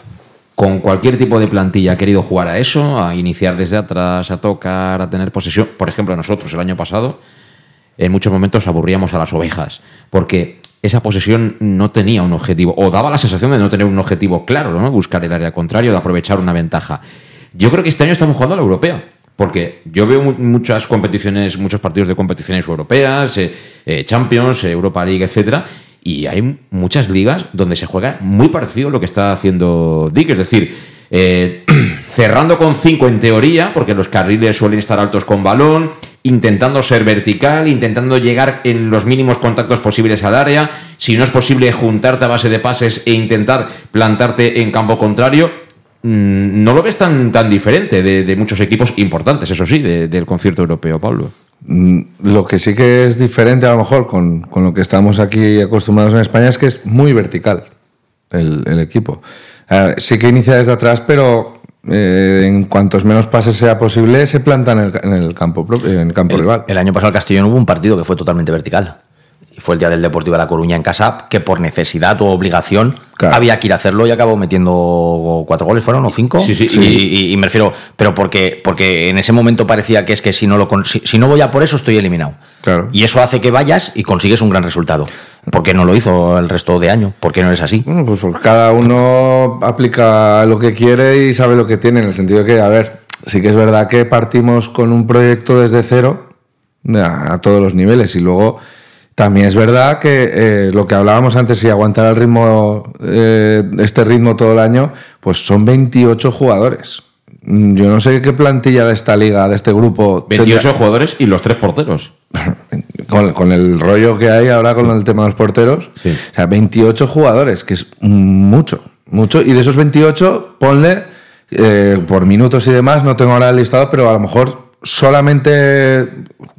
con cualquier tipo de plantilla ha querido jugar a eso, a iniciar desde atrás, a tocar, a tener posesión. Por ejemplo, nosotros el año pasado, en muchos momentos aburríamos a las ovejas, porque esa posesión no tenía un objetivo, o daba la sensación de no tener un objetivo claro, ¿no? buscar el área contrario, de aprovechar una ventaja. Yo creo que este año estamos jugando a la europea. Porque yo veo muchas competiciones, muchos partidos de competiciones europeas, eh, eh, Champions, Europa League, etcétera, y hay muchas ligas donde se juega muy parecido a lo que está haciendo Dick. Es decir, eh, cerrando con cinco en teoría, porque los carriles suelen estar altos con balón, intentando ser vertical, intentando llegar en los mínimos contactos posibles al área. Si no es posible, juntarte a base de pases e intentar plantarte en campo contrario. Mm, no lo ves tan, tan diferente de, muchos equipos importantes, eso sí, de, del concierto europeo, Pablo. Mm, lo que sí que es diferente a lo mejor con, con, lo que estamos aquí acostumbrados en España es que es muy vertical el, el equipo. Uh, sí que inicia desde atrás, pero eh, en cuantos menos pases sea posible, se planta en el, en el campo, en el campo el, rival. El año pasado el Castellón hubo un partido que fue totalmente vertical. Fue el día del Deportivo de La Coruña en casa, que por necesidad o obligación claro. había que ir a hacerlo y acabó metiendo cuatro goles, ¿fueron o cinco? Sí, sí, sí. Y, y, y, me refiero, pero porque, porque en ese momento parecía que es que si no, lo, si, si no voy a por eso estoy eliminado. Claro. Y eso hace que vayas y consigues un gran resultado. ¿Por qué no lo hizo el resto de año? ¿Por qué no es así? Bueno, pues cada uno aplica lo que quiere y sabe lo que tiene, en el sentido que, a ver, sí que es verdad que partimos con un proyecto desde cero a, a todos los niveles y luego también es verdad que eh, lo que hablábamos antes, si aguantar el ritmo, eh, este ritmo todo el año, pues son 28 jugadores. Yo no sé qué plantilla de esta liga, de este grupo. 28 tendría... jugadores y los tres porteros. con, con, el rollo que hay ahora con el tema de los porteros. Sí. O sea, 28 jugadores, que es mucho, mucho. Y de esos 28, ponle eh, por minutos y demás, no tengo ahora el listado, pero a lo mejor solamente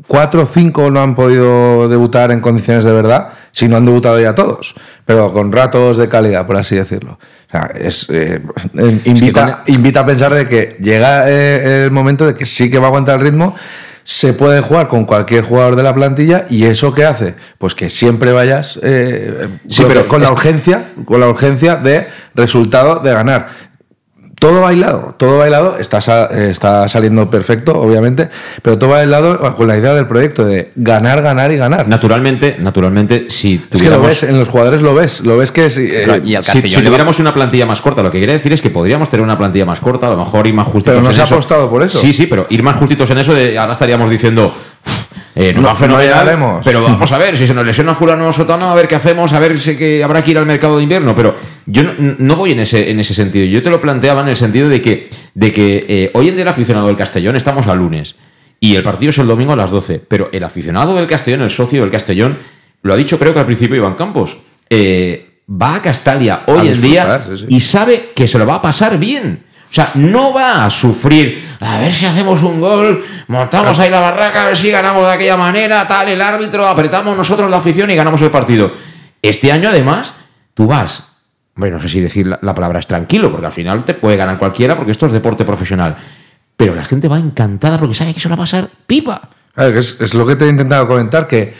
cuatro o cinco no han podido debutar en condiciones de verdad, si no han debutado ya todos, pero con ratos de calidad, por así decirlo. O sea, es, eh, invita, es que invita a pensar de que llega eh, el momento de que sí que va a aguantar el ritmo, se puede jugar con cualquier jugador de la plantilla y eso qué hace pues que siempre vayas eh, sí, pero con la urgencia con la urgencia de resultado de ganar todo bailado, todo bailado, está, está saliendo perfecto, obviamente, pero todo bailado con la idea del proyecto de ganar, ganar y ganar. Naturalmente, naturalmente, si tuviéramos... Es que lo ves, en los jugadores lo ves, lo ves que si, eh, y si, si tuviéramos va... una plantilla más corta, lo que quiere decir es que podríamos tener una plantilla más corta, a lo mejor ir más justitos Pero no se ha eso. apostado por eso. Sí, sí, pero ir más justitos en eso, de, ahora estaríamos diciendo... Eh, no, no, no pero vamos a ver, si se nos lesiona fulano sotano, a ver qué hacemos, a ver si que habrá que ir al mercado de invierno, pero yo no, no, voy en ese, en ese sentido, yo te lo planteaba en el sentido de que, de que eh, hoy en día el aficionado del Castellón estamos a lunes y el partido es el domingo a las 12, pero el aficionado del Castellón, el socio del Castellón, lo ha dicho creo que al principio Iván Campos, eh, va a Castalia hoy a en día sí, sí. y sabe que se lo va a pasar bien. O sea, no va a sufrir, a ver si hacemos un gol, montamos ahí la barraca, a ver si ganamos de aquella manera, tal, el árbitro, apretamos nosotros la afición y ganamos el partido. Este año, además, tú vas, bueno, no sé si decir la, la palabra es tranquilo, porque al final te puede ganar cualquiera, porque esto es deporte profesional. Pero la gente va encantada porque sabe que se va a pasar pipa. Claro, es, es lo que te he intentado comentar, que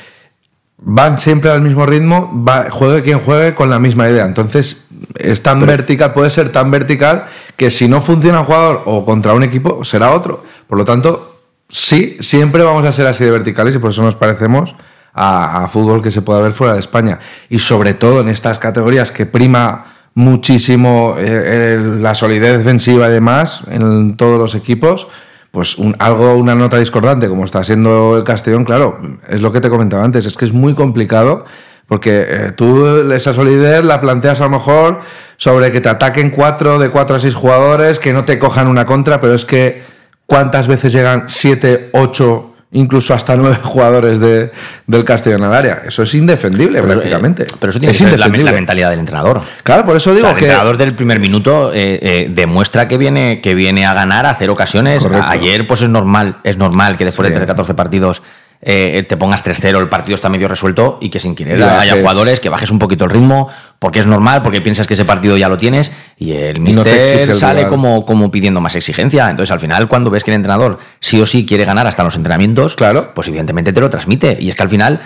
van siempre al mismo ritmo, va, juegue quien juegue con la misma idea. Entonces, es tan vertical, puede ser tan vertical que si no funciona un jugador o contra un equipo, será otro. Por lo tanto, sí, siempre vamos a ser así de verticales y por eso nos parecemos a, a fútbol que se pueda ver fuera de España. Y sobre todo en estas categorías que prima muchísimo eh, el- la solidez defensiva y demás en todos los equipos, pues un- algo, una nota discordante como está siendo el Castellón, claro, es lo que te comentaba antes, es que es muy complicado porque eh, tú esa solidez la planteas a lo mejor sobre que te ataquen cuatro de cuatro a seis jugadores, que no te cojan una contra, pero es que cuántas veces llegan siete, ocho, incluso hasta nueve jugadores de, del Castellón al área. Eso es indefendible Pero, prácticamente. eh, pero eso tiene es que ser la, la mentalidad del entrenador. Claro, por eso digo O sea, el que entrenador del primer minuto eh, eh, demuestra que viene, que viene a ganar, a hacer ocasiones. Correcto. Ayer, pues es normal, es normal que después Sí. de tener 14 partidos eh, te pongas 3-0, el partido está medio resuelto y que sin querer haya jugadores que bajes un poquito el ritmo, porque es normal, porque piensas que ese partido ya lo tienes y el no mister el sale como, como pidiendo más exigencia. Entonces, al final, cuando ves que el entrenador sí o sí quiere ganar hasta los entrenamientos, Claro. pues evidentemente te lo transmite. Y es que al final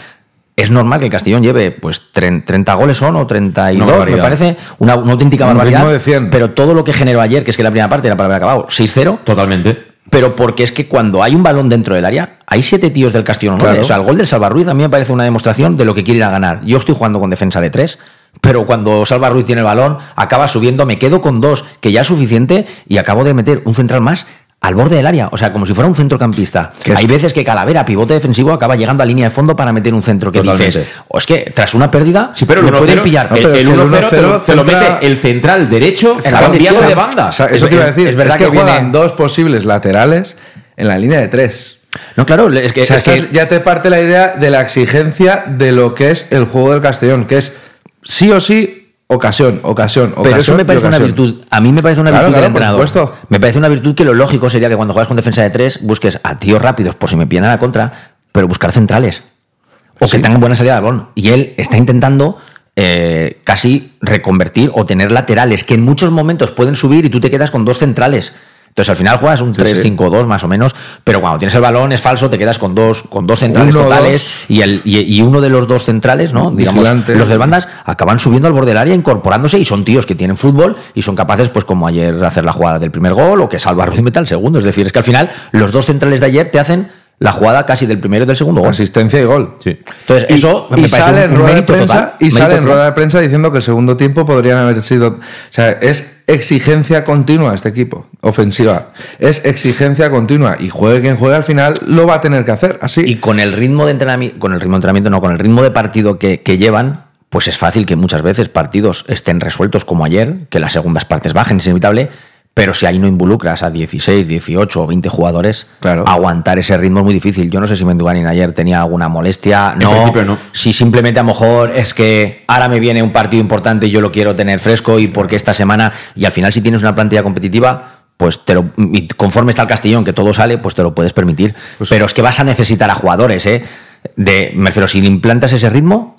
es normal que el Castellón lleve pues tren- 30 goles son o 32, Una me parece, una, una auténtica Un barbaridad. ritmo de 100. Pero todo lo que generó ayer, que es que la primera parte era para haber acabado 6-0, Totalmente. Pero porque es que cuando hay un balón dentro del área, hay siete tíos del Castellón. Claro. O sea, el gol del Salva Ruiz a mí me parece una demostración de lo que quiere ir a ganar. Yo estoy jugando con defensa de tres, pero cuando Salva Ruiz tiene el balón, acaba subiendo, me quedo con dos, que ya es suficiente, y acabo de meter un central más al borde del área, o sea, como si fuera un centrocampista. Hay veces que Calavera, pivote defensivo, acaba llegando a línea de fondo para meter un centro que Totalmente. dices, o es que tras una pérdida, Sí, pero el me 1-0, pueden pillar. No, el, pero es el que el 1-0 te, lo- 1-0 te lo centra- mete el central derecho En la banda cambiado izquierda. de banda. O sea, eso Es- te iba a decir. es verdad es que, que viene- juegan dos posibles laterales en la línea de tres. No, claro, es que, O sea, es que- estás- ya te parte la idea de la exigencia de lo que es el juego del Castellón, que es sí o sí ocasión, ocasión, ocasión. Pero eso me parece una virtud. A mí me parece una Claro, virtud del por supuesto. Me parece una virtud que lo lógico sería que cuando juegas con defensa de tres busques a tíos rápidos por si me pillan a la contra, pero buscar centrales. O que tengan buena salida de balón. Y él está intentando eh, casi reconvertir o tener laterales que en muchos momentos pueden subir y tú te quedas con dos centrales. Entonces al final juegas un Sí, 3-5-2 más o menos, pero cuando tienes el balón es falso, te quedas con dos, con dos centrales Uno, totales dos. y, el, y, y uno de los dos centrales, ¿no? Digamos, los del bandas acaban subiendo al borde del área, incorporándose y son tíos que tienen fútbol y son capaces, pues como ayer, de hacer la jugada del primer gol o que salva Ruiz meta el segundo. Es decir, es que al final los dos centrales de ayer te hacen la jugada casi del primero y del segundo gol. Asistencia y gol. Sí. Entonces, Y- eso me y parece sale un- en rueda de prensa total, y sale en rueda de prensa diciendo que el segundo tiempo podrían haber sido o sea es exigencia continua este equipo ofensiva es exigencia continua y juegue quien juegue al final lo va a tener que hacer así Y con el ritmo de entrenamiento, con el ritmo de entrenamiento, no, con el ritmo de partido que, que llevan, pues es fácil que muchas veces partidos estén resueltos como ayer, que las segundas partes bajen, es inevitable, pero si ahí no involucras a 16, 18 o 20 jugadores, Claro. aguantar ese ritmo es muy difícil. Yo no sé si Menduganin ayer tenía alguna molestia, no. no. Si simplemente a lo mejor es que ahora me viene un partido importante y yo lo quiero tener fresco y porque esta semana, y al final si tienes una plantilla competitiva, pues te lo, y conforme está el Castellón, que todo sale, pues te lo puedes permitir. Pues- Pero es que vas a necesitar a jugadores, ¿eh? De, me refiero, si le implantas ese ritmo,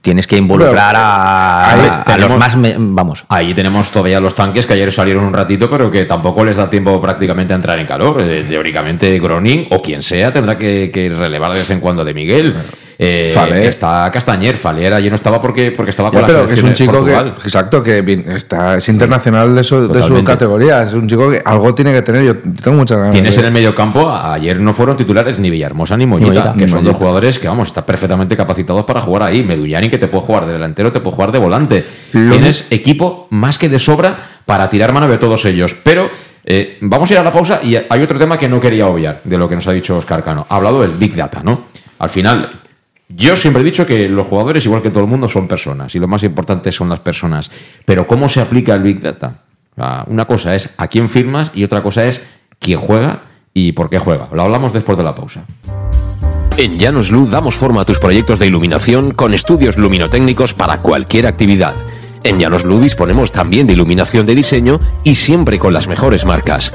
tienes que involucrar a, ahí a tenemos- los más, me- vamos. Ahí tenemos todavía los tanques que ayer salieron un ratito, pero que tampoco les da tiempo prácticamente a entrar en calor. Eh, teóricamente, Groning o quien sea tendrá que, que relevar de vez en cuando de Miguel. Eh, Faler. Está Castañer. Faler ayer no estaba porque, porque estaba Ya, con la pero que es un de chico que exacto que está es internacional de su, de su categoría es un chico que algo tiene que tener yo tengo muchas ganas Tienes de- en el medio campo, ayer no fueron titulares ni Villahermosa ni Mollita, Mollita. que Ni son Mollita. dos jugadores que, vamos, están perfectamente capacitados para jugar ahí. Medullani, que te puede jugar de delantero, te puede jugar de volante. Lo Tienes equipo más que de sobra para tirar mano de todos ellos. Pero eh, vamos a ir a la pausa y hay otro tema que no quería obviar de lo que nos ha dicho Oscar Cano. Ha hablado del Big Data, ¿no? Al final, yo siempre he dicho que los jugadores, igual que todo el mundo, son personas y lo más importante son las personas. Pero ¿cómo se aplica el Big Data? Una cosa es a quién firmas y otra cosa es quién juega y por qué juega. Lo hablamos después de la pausa. En Llanos Luz damos forma a tus proyectos de iluminación con estudios luminotécnicos para cualquier actividad. En Llanos Luz disponemos también de iluminación de diseño y siempre con las mejores marcas.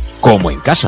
como en casa.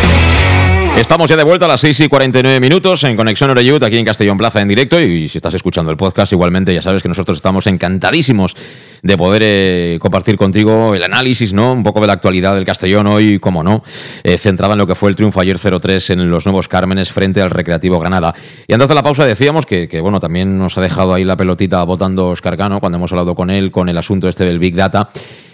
Estamos ya de vuelta a las 6 y 49 minutos en Conexión Oreyud, aquí en Castellón Plaza en directo. Y si estás escuchando el podcast, igualmente ya sabes que nosotros estamos encantadísimos de poder eh, compartir contigo el análisis, ¿no? Un poco de la actualidad del Castellón hoy, como no, eh, centrada en lo que fue el triunfo ayer 0-3 en los Nuevos Cármenes frente al Recreativo Granada. Y antes de la pausa decíamos que, que, bueno, también nos ha dejado ahí la pelotita votando Oscar Cano cuando hemos hablado con él con el asunto este del Big Data.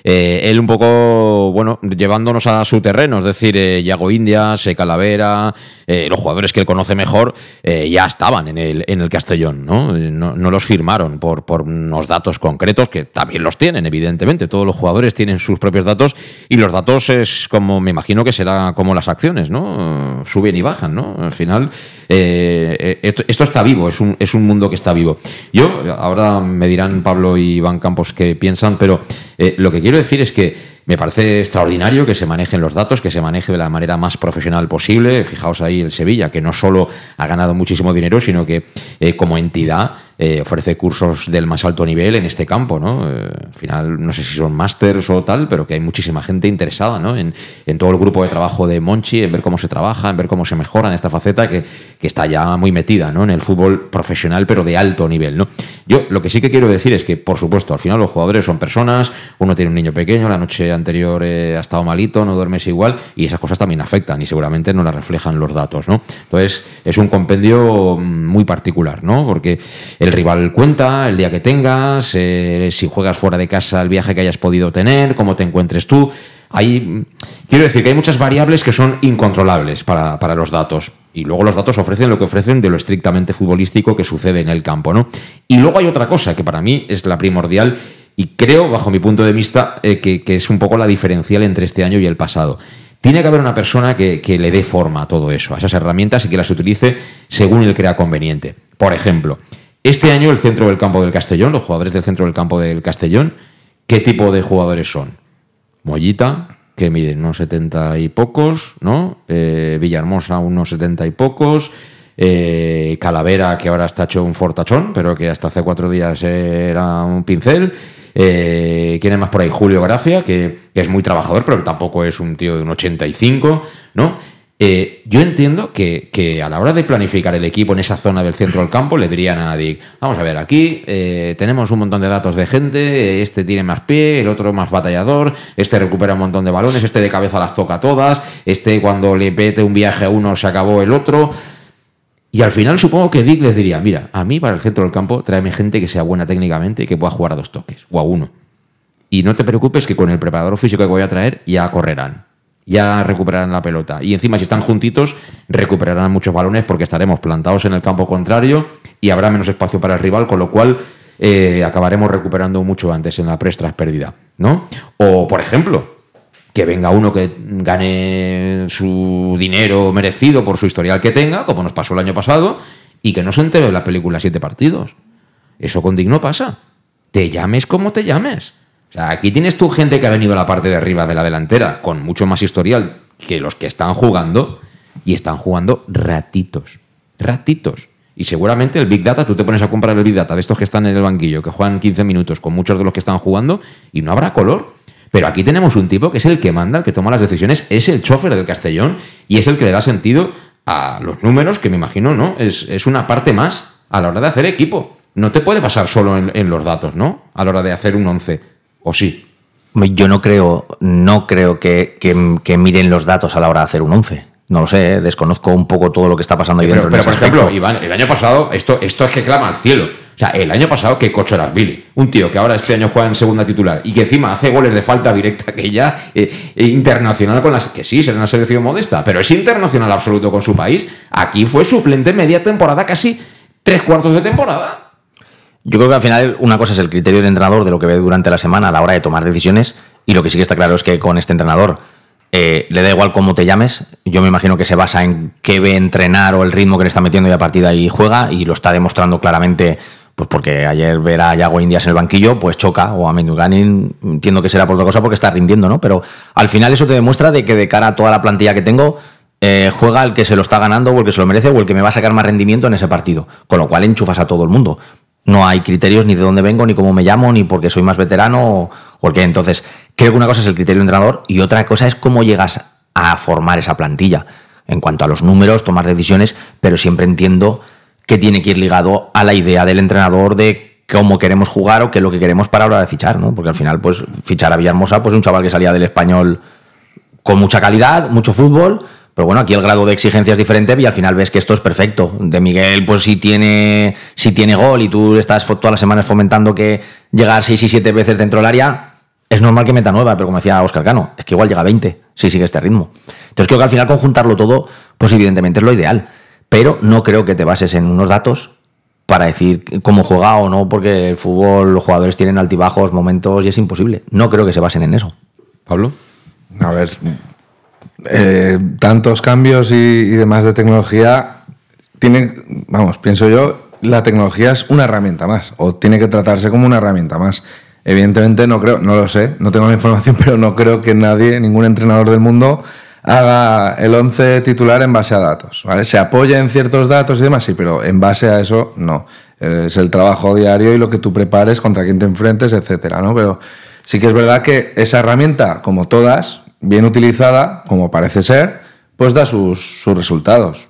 Eh, él un poco, bueno, llevándonos a su terreno, es decir, eh, Yago Indias, eh, Calavera, eh, los jugadores que él conoce mejor, ya estaban en el, en el Castellón, ¿no? ¿no? No, los firmaron por, por unos datos concretos, que también los tienen, evidentemente, todos los jugadores tienen sus propios datos y los datos es como, me imagino que será como las acciones, ¿no? Suben y bajan, ¿no? Al final, esto, esto, está vivo, es un, es un mundo que está vivo. Yo, ahora me dirán Pablo y Iván Campos qué piensan, pero lo que quiero decir es que me parece extraordinario que se manejen los datos, que se maneje de la manera más profesional posible. Fijaos ahí el Sevilla, que no solo ha ganado muchísimo dinero, sino que eh, como entidad eh, ofrece cursos del más alto nivel en este campo, ¿no? Eh, al final, no sé si son másters o tal, pero que hay muchísima gente interesada, ¿no? En, todo el grupo de trabajo de Monchi, en ver cómo se trabaja, en ver cómo se mejora en esta faceta que, está ya muy metida, ¿no? En el fútbol profesional, pero de alto nivel, ¿no? Yo lo que sí que quiero decir es que, por supuesto, al final los jugadores son personas, uno tiene un niño pequeño, la noche anterior eh, ha estado malito, no duermes igual, y esas cosas también afectan y seguramente no las reflejan los datos, ¿no? Entonces, es un compendio muy particular, ¿no? Porque rival cuenta, el día que tengas, eh, si juegas fuera de casa, el viaje que hayas podido tener, cómo te encuentres tú. Hay, quiero decir que hay muchas variables que son incontrolables para, los datos. Y luego los datos ofrecen lo que ofrecen de lo estrictamente futbolístico que sucede en el campo, ¿no? Y luego hay otra cosa que para mí es la primordial y creo, bajo mi punto de vista, eh, que, que, es un poco la diferencial entre este año y el pasado. Tiene que haber una persona que, que le dé forma a todo eso, a esas herramientas y que las utilice según él crea conveniente. Por ejemplo, este año el centro del campo del Castellón, los jugadores del centro del campo del Castellón, ¿qué tipo de jugadores son? Mollita, que mide unos 70 y pocos, ¿no? Eh, Villahermosa, unos 70 y pocos. Eh, Calavera, que ahora está hecho un fortachón, pero que hasta hace cuatro días era un pincel. Eh, ¿Quién es más por ahí? Julio Gracia, que, es muy trabajador, pero tampoco es un tío de un 85, ¿no? Eh, yo entiendo que, a la hora de planificar el equipo en esa zona del centro del campo le dirían a Dick, vamos a ver, aquí eh, tenemos un montón de datos de gente, este tiene más pie, el otro más batallador, este recupera un montón de balones, este de cabeza las toca todas, este cuando le pete un viaje a uno se acabó el otro. Y al final supongo que Dick les diría, mira, a mí para el centro del campo tráeme gente que sea buena técnicamente y que pueda jugar a dos toques o a uno. Y no te preocupes que con el preparador físico que voy a traer ya correrán ya recuperarán la pelota. Y encima, si están juntitos, recuperarán muchos balones porque estaremos plantados en el campo contrario y habrá menos espacio para el rival, con lo cual eh, acabaremos recuperando mucho antes en la press tras pérdida. ¿no? O, por ejemplo, que venga uno que gane su dinero merecido por su historial que tenga, como nos pasó el año pasado, y que no se entere de la película Siete Partidos. Eso con Digno pasa. Te llames como te llames. O sea, aquí tienes tu gente que ha venido a la parte de arriba de la delantera con mucho más historial que los que están jugando y están jugando ratitos. Ratitos. Y seguramente el Big Data, tú te pones a comprar el Big Data de estos que están en el banquillo, que juegan 15 minutos con muchos de los que están jugando y no habrá color. Pero aquí tenemos un tipo que es el que manda, el que toma las decisiones, es el chofer del Castellón y es el que le da sentido a los números, que me imagino, ¿no? Es, es una parte más a la hora de hacer equipo. No te puede pasar solo en, en los datos, ¿no? A la hora de hacer un 11 ¿O sí? Yo no creo, no creo que, que, que, miren los datos a la hora de hacer un 11. No lo sé, ¿eh? desconozco un poco todo lo que está pasando ahí pero, dentro. Pero, por ejemplo, Iván, el año pasado, esto, esto es que clama al cielo. O sea, el año pasado, que cocho era Billy. Un tío que ahora este año juega en segunda titular y que encima hace goles de falta directa, que ya eh, internacional con las. que sí, será una selección modesta, pero es internacional absoluto con su país. Aquí fue suplente media temporada, casi tres cuartos de temporada. Yo creo que al final una cosa es el criterio del entrenador de lo que ve durante la semana a la hora de tomar decisiones y lo que sí que está claro es que con este entrenador eh, le da igual cómo te llames, yo me imagino que se basa en qué ve entrenar o el ritmo que le está metiendo y a partir de ahí juega y lo está demostrando claramente pues porque ayer ver a Yago Indias en el banquillo, pues choca, o a Menduganin, entiendo que será por otra cosa porque está rindiendo, ¿no? Pero al final eso te demuestra de que de cara a toda la plantilla que tengo, eh, juega el que se lo está ganando o el que se lo merece o el que me va a sacar más rendimiento en ese partido. Con lo cual enchufas a todo el mundo no hay criterios ni de dónde vengo, ni cómo me llamo, ni porque soy más veterano, porque entonces creo que una cosa es el criterio del entrenador y otra cosa es cómo llegas a formar esa plantilla. en cuanto a los números, tomar decisiones, pero siempre entiendo que tiene que ir ligado a la idea del entrenador de cómo queremos jugar o qué es lo que queremos para la hora de fichar, ¿no? Porque al final, pues, fichar a Villahermosa, pues un chaval que salía del español con mucha calidad, mucho fútbol, pero bueno, aquí el grado de exigencia es diferente y al final ves que esto es perfecto. De Miguel, pues si tiene, si tiene gol y tú estás todas las semanas fomentando que llega a 6 y 7 veces dentro del área, es normal que meta nueva, pero como decía Oscar Cano, es que igual llega a 20 si sigue este ritmo. Entonces creo que al final conjuntarlo todo, pues evidentemente es lo ideal. Pero no creo que te bases en unos datos para decir cómo juega o no, porque el fútbol, los jugadores tienen altibajos, momentos y es imposible. No creo que se basen en eso. Pablo. A ver, eh, tantos cambios y, demás de tecnología, tienen, vamos, pienso yo, la tecnología es una herramienta más, o tiene que tratarse como una herramienta más. Evidentemente no creo, no lo sé, no tengo la información, pero no creo que nadie, ningún entrenador del mundo haga el 11 titular en base a datos. ¿vale? Se apoya en ciertos datos y demás, sí, pero en base a eso no. Es el trabajo diario y lo que tú prepares, contra quién te enfrentes, etcétera, ¿no? Pero sí que es verdad que esa herramienta, como todas, bien utilizada, como parece ser, pues da sus, sus resultados.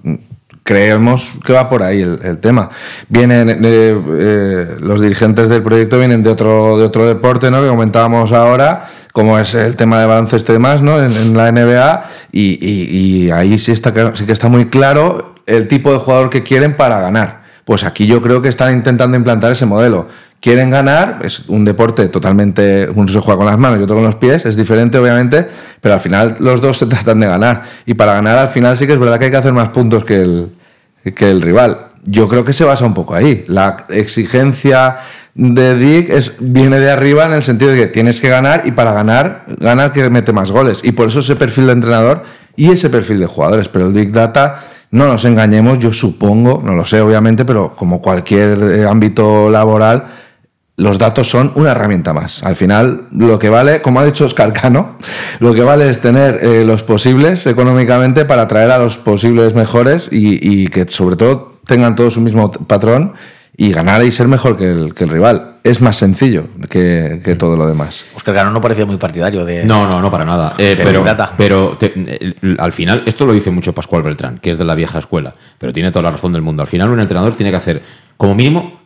Creemos que va por ahí el, tema. Vienen eh, los dirigentes del proyecto vienen de otro, de otro deporte, ¿no? Que comentábamos ahora, como es el tema de baloncesto y demás, ¿no? En, la NBA, y, y- ahí sí, está, sí que está muy claro el tipo de jugador que quieren para ganar. Pues aquí yo creo que están intentando implantar ese modelo. Quieren ganar, es un deporte totalmente, uno se juega con las manos y otro con los pies, es diferente obviamente, pero al final los dos se tratan de ganar. Y para ganar al final sí que es verdad que hay que hacer más puntos que el, que el rival. Yo creo que se basa un poco ahí. La exigencia de Dick es, viene de arriba en el sentido de que tienes que ganar y para ganar, gana que mete más goles. Y por eso ese perfil de entrenador y ese perfil de jugadores. Pero el Big Data, no nos engañemos, yo supongo, no lo sé obviamente, pero como cualquier eh, ámbito laboral, los datos son una herramienta más. Al final, lo que vale, como ha dicho Oscar Cano, lo que vale es tener eh, los posibles económicamente para atraer a los posibles mejores y, que sobre todo tengan todos un mismo patrón y ganar y ser mejor que el, que el rival. Es más sencillo que, que todo lo demás. Oscar Cano no parecía muy partidario de. No, no, no, para nada. Eh, pero te- al final, esto lo dice mucho Pascual Beltrán, que es de la vieja escuela, pero tiene toda la razón del mundo. Al final, un entrenador tiene que hacer, como mínimo,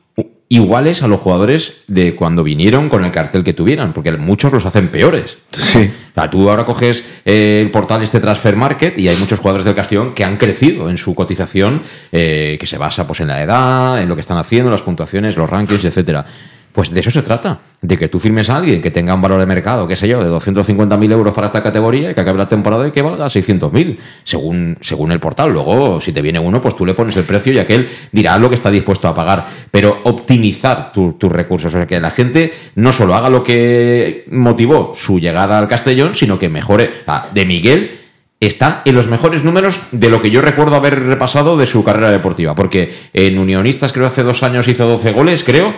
iguales a los jugadores de cuando vinieron con el cartel que tuvieran, porque muchos los hacen peores. Sí. O sea, tú ahora coges eh, el portal este Transfer Market y hay muchos jugadores del Castellón que han crecido en su cotización, eh, que se basa pues, en la edad, en lo que están haciendo, las puntuaciones, los rankings, etcétera. Pues de eso se trata, de que tú firmes a alguien que tenga un valor de mercado, qué sé yo, de 250.000 euros para esta categoría y que acabe la temporada y que valga 600.000, según, según el portal. Luego, si te viene uno, pues tú le pones el precio y aquel dirá lo que está dispuesto a pagar. Pero optimizar tu- tus recursos, o sea, que la gente no solo haga lo que motivó su llegada al Castellón, sino que mejore. De Miguel está en los mejores números de lo que yo recuerdo haber repasado de su carrera deportiva. Porque en Unionistas creo hace dos años hizo 12 goles, creo,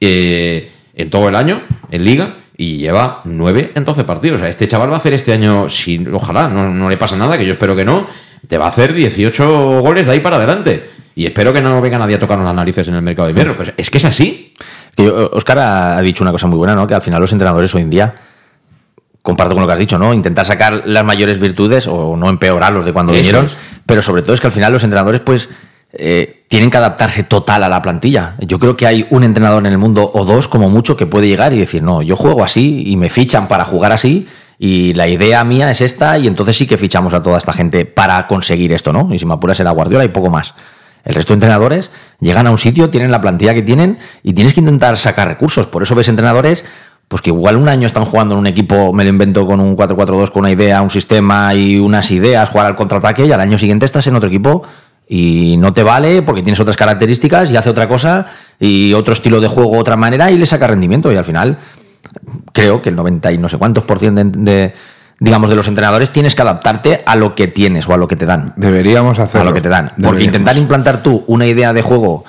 eh, en todo el año, en liga, y lleva 9 en 12 partidos. O sea, este chaval va a hacer este año, si, ojalá, no, no le pasa nada, que yo espero que no, te va a hacer 18 goles de ahí para adelante. Y espero que no venga nadie a tocarnos las narices en el mercado de invierno. Pues es que es así. Oscar ha ha dicho una cosa muy buena, ¿no? Que al final los entrenadores hoy en día, comparto con lo que has dicho, ¿no? Intentar sacar las mayores virtudes o no empeorarlos de cuando Eso vinieron. es. Pero sobre todo es que al final los entrenadores, pues, eh, tienen que adaptarse total a la plantilla. Yo creo que hay un entrenador en el mundo o dos, como mucho, que puede llegar y decir, no, yo juego así y me fichan para jugar así. Y la idea mía es esta, y entonces sí que fichamos a toda esta gente para conseguir esto, ¿no? Y si me apuras será Guardiola y poco más. El resto de entrenadores llegan a un sitio, tienen la plantilla que tienen y tienes que intentar sacar recursos. Por eso ves entrenadores pues que igual un año están jugando en un equipo, me lo invento con un 4-4-2, con una idea, un sistema y unas ideas, jugar al contraataque y al año siguiente estás en otro equipo y no te vale porque tienes otras características y hace otra cosa y otro estilo de juego, otra manera y le saca rendimiento y al final creo que el 90 y no sé cuántos por ciento de, de, digamos de los entrenadores tienes que adaptarte a lo que tienes o a lo que te dan. Deberíamos hacerlo. A lo que te dan. Porque intentar implantar tú una idea de juego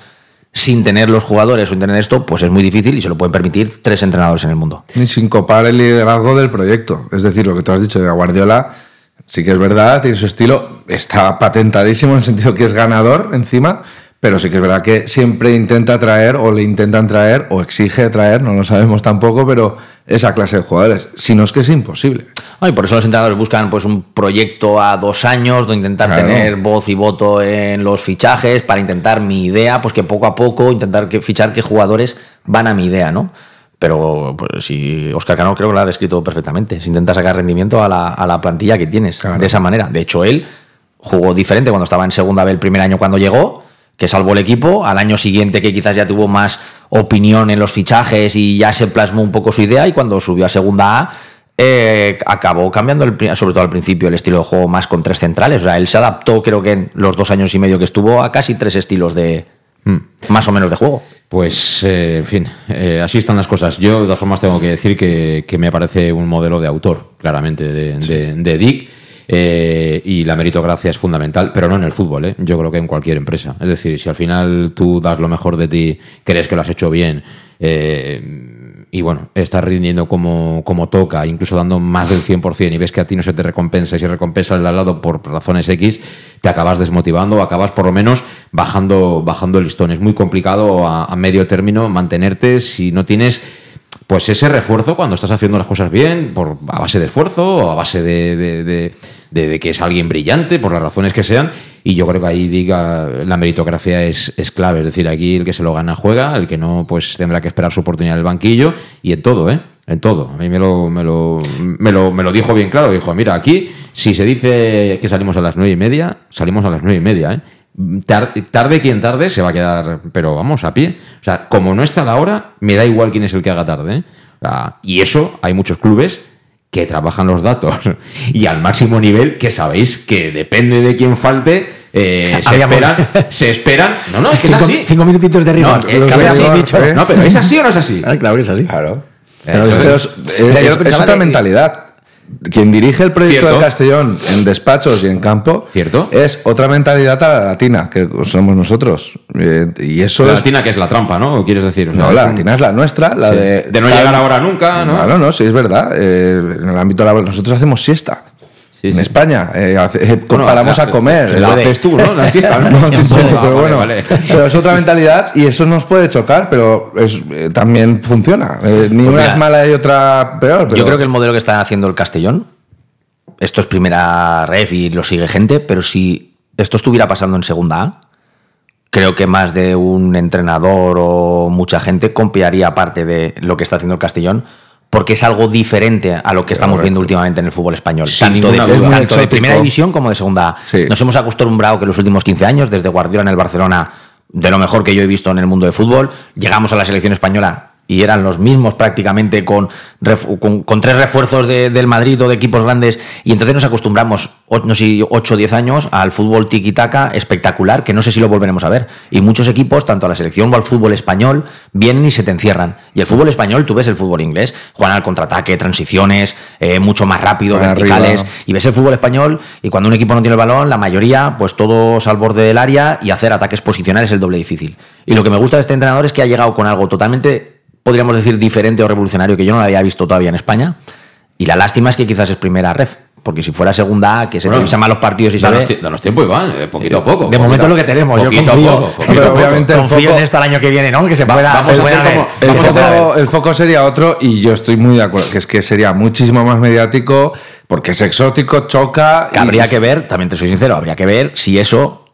sin tener los jugadores o sin tener esto, pues es muy difícil y se lo pueden permitir tres entrenadores en el mundo. Sin copar el liderazgo del proyecto. Es decir, lo que tú has dicho de Guardiola, sí que es verdad, tiene su estilo, está patentadísimo en el sentido que es ganador encima, pero sí que es verdad que siempre intenta traer o le intentan traer o exige traer, no lo sabemos tampoco, pero esa clase de jugadores. Si no es que es imposible. y por eso los entrenadores buscan pues un proyecto a dos años, donde intentar tener voz y voto en los fichajes, para intentar mi idea, pues que poco a poco intentar que, fichar qué jugadores van a mi idea, ¿no? Pero pues, si Oscar Cano creo que lo ha descrito perfectamente. Se intenta sacar rendimiento a la, a la plantilla que tienes de esa manera. De hecho, él jugó diferente cuando estaba en segunda B el primer año cuando llegó, que salvó el equipo. Al año siguiente, que quizás ya tuvo más opinión en los fichajes y ya se plasmó un poco su idea. Y cuando subió a segunda A, eh, acabó cambiando, el, sobre todo al principio, el estilo de juego más con tres centrales. O sea, él se adaptó, creo que en los dos años y medio que estuvo, a casi tres estilos de. Más o menos de juego. Pues, eh, en fin, eh, así están las cosas. Yo, de todas formas, tengo que decir que, que me parece un modelo de autor, claramente, de, de, de Dick. Eh, y la meritocracia es fundamental, pero no en el fútbol, ¿eh? yo creo que en cualquier empresa. Es decir, si al final tú das lo mejor de ti, crees que lo has hecho bien, eh, y bueno, estás rindiendo como, como toca, incluso dando más del 100%, y ves que a ti no se te recompensa, y si recompensa al lado por razones X, te acabas desmotivando, o acabas por lo menos bajando, bajando el listón. Es muy complicado a, medio término mantenerte si no tienes pues ese refuerzo cuando estás haciendo las cosas bien, por, a base de esfuerzo, o a base de, de, que es alguien brillante, por las razones que sean. Y yo creo que ahí diga la meritocracia es, es, clave. Es decir, aquí el que se lo gana juega, el que no, pues tendrá que esperar su oportunidad en el banquillo y en todo, ¿eh? En todo. A mí me lo, me lo, me lo, me lo dijo bien claro. Dijo, mira, aquí, si se dice que salimos a las nueve y media, salimos a las nueve y media, ¿eh? Tarde, tarde quien tarde se va a quedar, pero vamos, a pie. O sea, como no está la hora, me da igual quién es el que haga tarde. ¿eh? Y eso hay muchos clubes que trabajan los datos y al máximo nivel que sabéis que depende de quién falte. Eh, se, esperan, se esperan. No, no, es que cinco, es así. Cinco minutitos de rigor. No, es, que es así, dicho. ¿eh? no, pero ¿es así o no es así? Ah, claro que es así. Claro. Entonces, Pero es, es, es otra mentalidad. Quien dirige el proyecto Cierto. de Castellón en despachos y en campo ¿Cierto? es otra mentalidad a la latina, que somos nosotros. Eh, y eso La es. latina que es la trampa, ¿no? ¿Quieres decir? O sea, No, la latina es la nuestra, la Sí. de. De no llegar ahora nunca, ¿no? No, no, sí, es verdad. Eh, en el ámbito laboral, nosotros hacemos siesta. Sí, en sí. España, eh, eh, Bueno, paramos la- a comer. La Eh, haces tú, ¿no? La pero vale, bueno, vale. pero es otra mentalidad y eso nos puede chocar, pero es, eh, también funciona. Ni una mira, es mala y otra peor. Pero Yo creo que el modelo que está haciendo el Castellón, esto es primera ref y lo sigue gente, pero si esto estuviera pasando en segunda A, creo que más de un entrenador o mucha gente copiaría parte de lo que está haciendo el Castellón. Porque es algo diferente a lo que estamos Correcto. viendo últimamente en el fútbol español. Sin tanto de, tanto de primera división como de segunda. Sí. Nos hemos acostumbrado que los últimos 15 años, desde Guardiola en el Barcelona, de lo mejor que yo he visto en el mundo de fútbol, llegamos a la selección española y eran los mismos prácticamente con, con, con tres refuerzos de- del Madrid o de equipos grandes y entonces nos acostumbramos, no sé, 8 o 10 años al fútbol tiki-taka espectacular que no sé si lo volveremos a ver. Y muchos equipos, tanto a la selección o al fútbol español, vienen y se te encierran. Y el fútbol español, tú ves el fútbol inglés, juegan al contraataque, transiciones, eh, mucho más rápido, Para verticales, arriba. y ves el fútbol español y cuando un equipo no tiene el balón, la mayoría, pues todos al borde del área y hacer ataques posicionales es el doble difícil. Y lo que me gusta de este entrenador es que ha llegado con algo totalmente, podríamos decir, diferente o revolucionario que yo no lo había visto todavía en España. Y la lástima es que quizás es primera ref, porque si fuera segunda A, que se Bueno, televisan más los partidos y se Danos, danos tiempo, Iván, eh, poquito a poco. De poquito momento es lo que tenemos, yo poquito a confío. poco, poquito Pero obviamente el Confío foco- en esto el año que viene, ¿no? Que se pueda, vamos se a ver. El a foco, el foco sería otro y yo estoy muy de acuerdo, que es que sería muchísimo más mediático porque es exótico, choca. Que y- habría que ver, también te soy sincero, habría que ver si eso,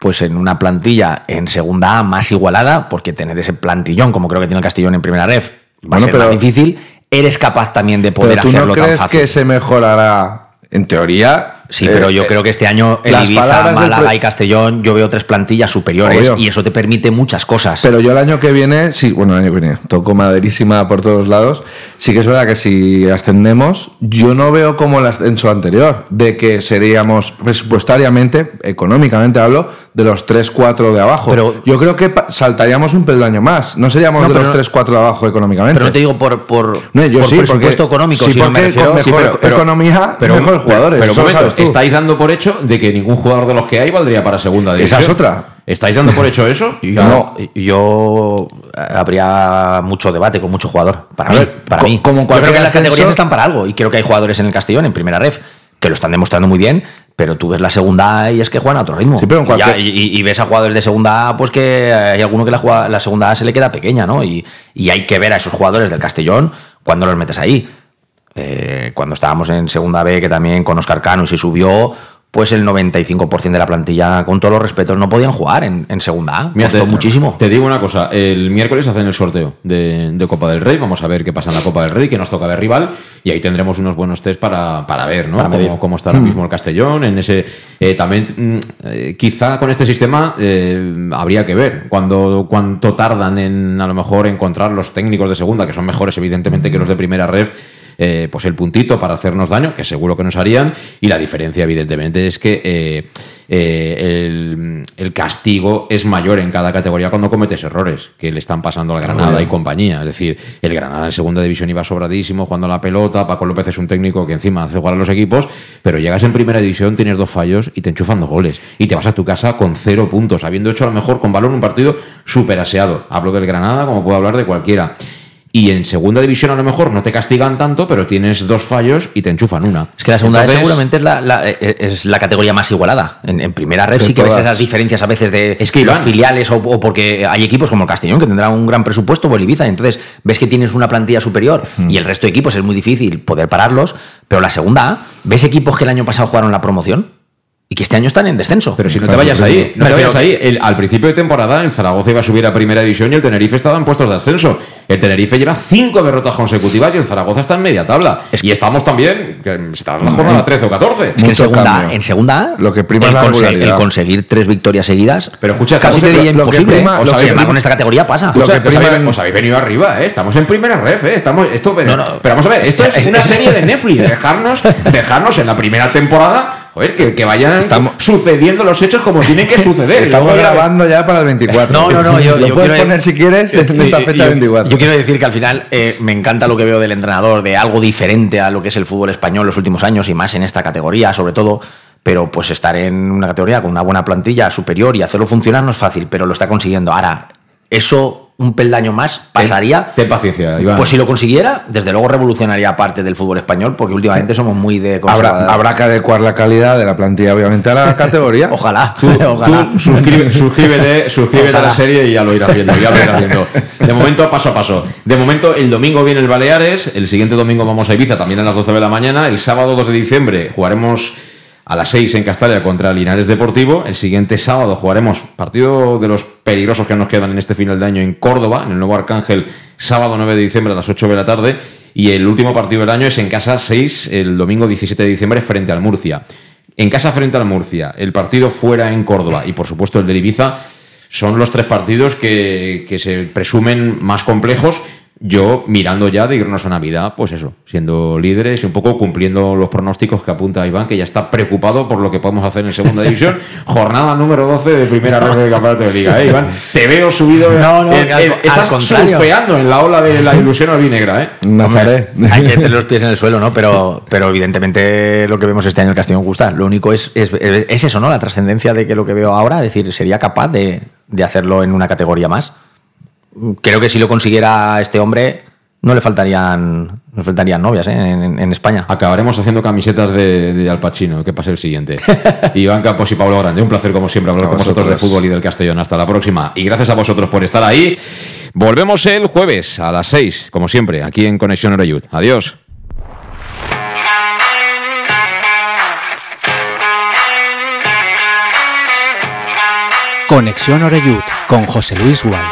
pues en una plantilla en segunda A más igualada, porque tener ese plantillón, como creo que tiene el Castellón en primera ref, va Bueno, a ser pero- más difícil, eres capaz también de poder Pero tú hacerlo no tan crees fácil. que se mejorará, en teoría. Sí, pero eh, yo creo que este año el las Ibiza, Málaga y Castellón, yo veo tres plantillas superiores Obvio. y eso te permite muchas cosas. Pero yo el año que viene, sí, bueno, el año que viene, toco maderísima por todos lados. Sí que es verdad que si ascendemos, yo no veo como el ascenso anterior, de que seríamos presupuestariamente, económicamente hablo, de los 3-4 de abajo. Pero- yo creo que saltaríamos un peldaño más. No seríamos No, de pero los no- 3-4 de abajo económicamente. Pero no te digo por, por, No, yo por sí, presupuesto porque- económico, sí, sino me porque refiero- con Sí, mejor pero- pero- economía, pero- mejores jugadores. Pero, estáis dando por hecho de que ningún jugador de los que hay valdría para segunda división. Esa es otra. ¿Estáis dando por hecho eso? Yo, No. yo eh, habría mucho debate con mucho jugador. Para A mí. ver, para co- mí. como yo creo que las categorías están para algo. Y creo que hay jugadores en el Castellón, en primera ref, que lo están demostrando muy bien. Pero tú ves la segunda A y es que juegan a otro ritmo. Sí, pero en Y ya- cualquier- y, y ves a jugadores de segunda A, pues que hay alguno que la, jugada- la segunda A se le queda pequeña, ¿no? Y, y hay que ver a esos jugadores del Castellón ¿cuándo los metes ahí? Eh, cuando estábamos en segunda B, que también con Oscar Cano se subió, pues el 95% de la plantilla, con todos los respetos, no podían jugar en, en segunda A. Mira, Costó muchísimo. Te digo una cosa, el miércoles hacen el sorteo de, de Copa del Rey, vamos a ver qué pasa en la Copa del Rey, que nos toca de rival, y ahí tendremos unos buenos test para, para ver, ¿no? Para. Cómo, cómo está ahora Mm. mismo el Castellón, en ese eh, también mm, eh, quizá con este sistema eh, habría que ver cuando cuánto tardan en a lo mejor encontrar los técnicos de segunda, que son mejores evidentemente que los de primera red. Eh, pues el puntito para hacernos daño, que seguro que nos harían, y la diferencia, evidentemente, es que eh, eh, el, el castigo es mayor en cada categoría cuando cometes errores que le están pasando al Granada y compañía. Es decir, el Granada en segunda división iba sobradísimo jugando la pelota. Paco López es un técnico que encima hace jugar a los equipos, pero llegas en primera división, tienes dos fallos y te enchufan dos goles. Y te vas a tu casa con cero puntos, habiendo hecho a lo mejor con balón un partido súper aseado. Hablo del Granada como puedo hablar de cualquiera. Y en segunda división a lo mejor no te castigan tanto, pero tienes dos fallos y te enchufan una. Es que la segunda Entonces- vez seguramente es la, la- eh, es la categoría más igualada. En, en primera red sí que ves esas diferencias a veces de Es que, los filiales o, o porque hay equipos como el Castellón que tendrá un gran presupuesto o el Ibiza. Entonces ves que tienes una plantilla superior y el resto de equipos es muy difícil poder pararlos. Pero la segunda A, ves equipos que el año pasado jugaron la promoción y que este año están en descenso. Pero si no te vayas ahí, no te vayas ahí. El- al principio de temporada, el Zaragoza iba a subir a primera división y el Tenerife estaba en puestos de ascenso. El Tenerife lleva cinco derrotas consecutivas y el Zaragoza está en media tabla. y estamos también, que está en la jornada 13 o 14. Es que en segunda, en segunda A, Lo que prima el, es la conse- regularidad. el conseguir tres victorias seguidas, Pero escucha, casi te diría lo que imposible. prima- ¿eh? lo O que sea, prima- con esta categoría pasa. Escucha, Lo que os, habéis, en- os habéis venido arriba, ¿eh? Estamos en primera ref, ¿eh? Estamos, esto, pero, No, no. pero vamos a ver, esto es Es- una serie de Netflix. Dejarnos, dejarnos en la primera temporada, joder, que, que vayan Estamos- sucediendo los hechos como tienen que suceder. Estamos grabando ya para el 24. No, no, no, yo- Lo yo puedes quiero- poner si quieres en esta fecha yo- 24. Yo quiero decir que al final eh, me encanta lo que veo del entrenador, de algo diferente a lo que es el fútbol español los últimos años y más en esta categoría, sobre todo. Pero pues estar en una categoría con una buena plantilla superior y hacerlo funcionar no es fácil, pero lo está consiguiendo. Ahora, eso un peldaño más pasaría. Ten paciencia, Iván. Pues si lo consiguiera, desde luego revolucionaría parte del fútbol español, porque últimamente somos muy de. Habrá, habrá que adecuar la calidad de la plantilla, obviamente, a la categoría. Ojalá. Tú, ojalá. tú suscribe- suscríbete, suscríbete a la serie y ya lo irás viendo, ya lo irás viendo. De momento, paso a paso. De momento, el domingo viene el Baleares, el siguiente domingo vamos a Ibiza, también a las 12 de la mañana. El sábado 2 de diciembre jugaremos a las 6 en Castalla contra Linares Deportivo. El siguiente sábado jugaremos partido de los peligrosos que nos quedan en este final de año en Córdoba, en el nuevo Arcángel, sábado 9 de diciembre a las 8 de la tarde. Y el último partido del año es en casa 6, el domingo 17 de diciembre, frente al Murcia. En casa frente al Murcia, el partido fuera en Córdoba y por supuesto el del Ibiza son los tres partidos que, que se presumen más complejos. Yo mirando ya de irnos a Navidad, pues eso, siendo líderes y un poco cumpliendo los pronósticos que apunta Iván, que ya está preocupado por lo que podemos hacer en segunda división. Jornada número 12 de primera red de campeonato de liga, ¿eh, Iván? Te veo subido. No, no, en- al- en- al estás contrario. surfeando en la ola de la ilusión albinegra, ¿eh? Nazaré. Hay que tener los pies en el suelo, ¿no? Pero, pero evidentemente lo que vemos este año en el Castellón gusta. Lo único es, es, es eso, ¿no? La trascendencia de que lo que veo ahora, es decir, sería capaz de, de hacerlo en una categoría más. Creo que si lo consiguiera este hombre, no le faltarían, no faltarían novias ¿eh? en, en España. Acabaremos haciendo camisetas de, de Al Pacino, que pase el siguiente. Iván Campos y Pablo Grande, un placer como siempre hablar A con vosotros de fútbol y del Castellón. Hasta la próxima. Y gracias a vosotros por estar ahí. Volvemos el jueves a las 6, como siempre, aquí en Conexión Oreyud. Adiós. Conexión Oreyud con José Luis Gual.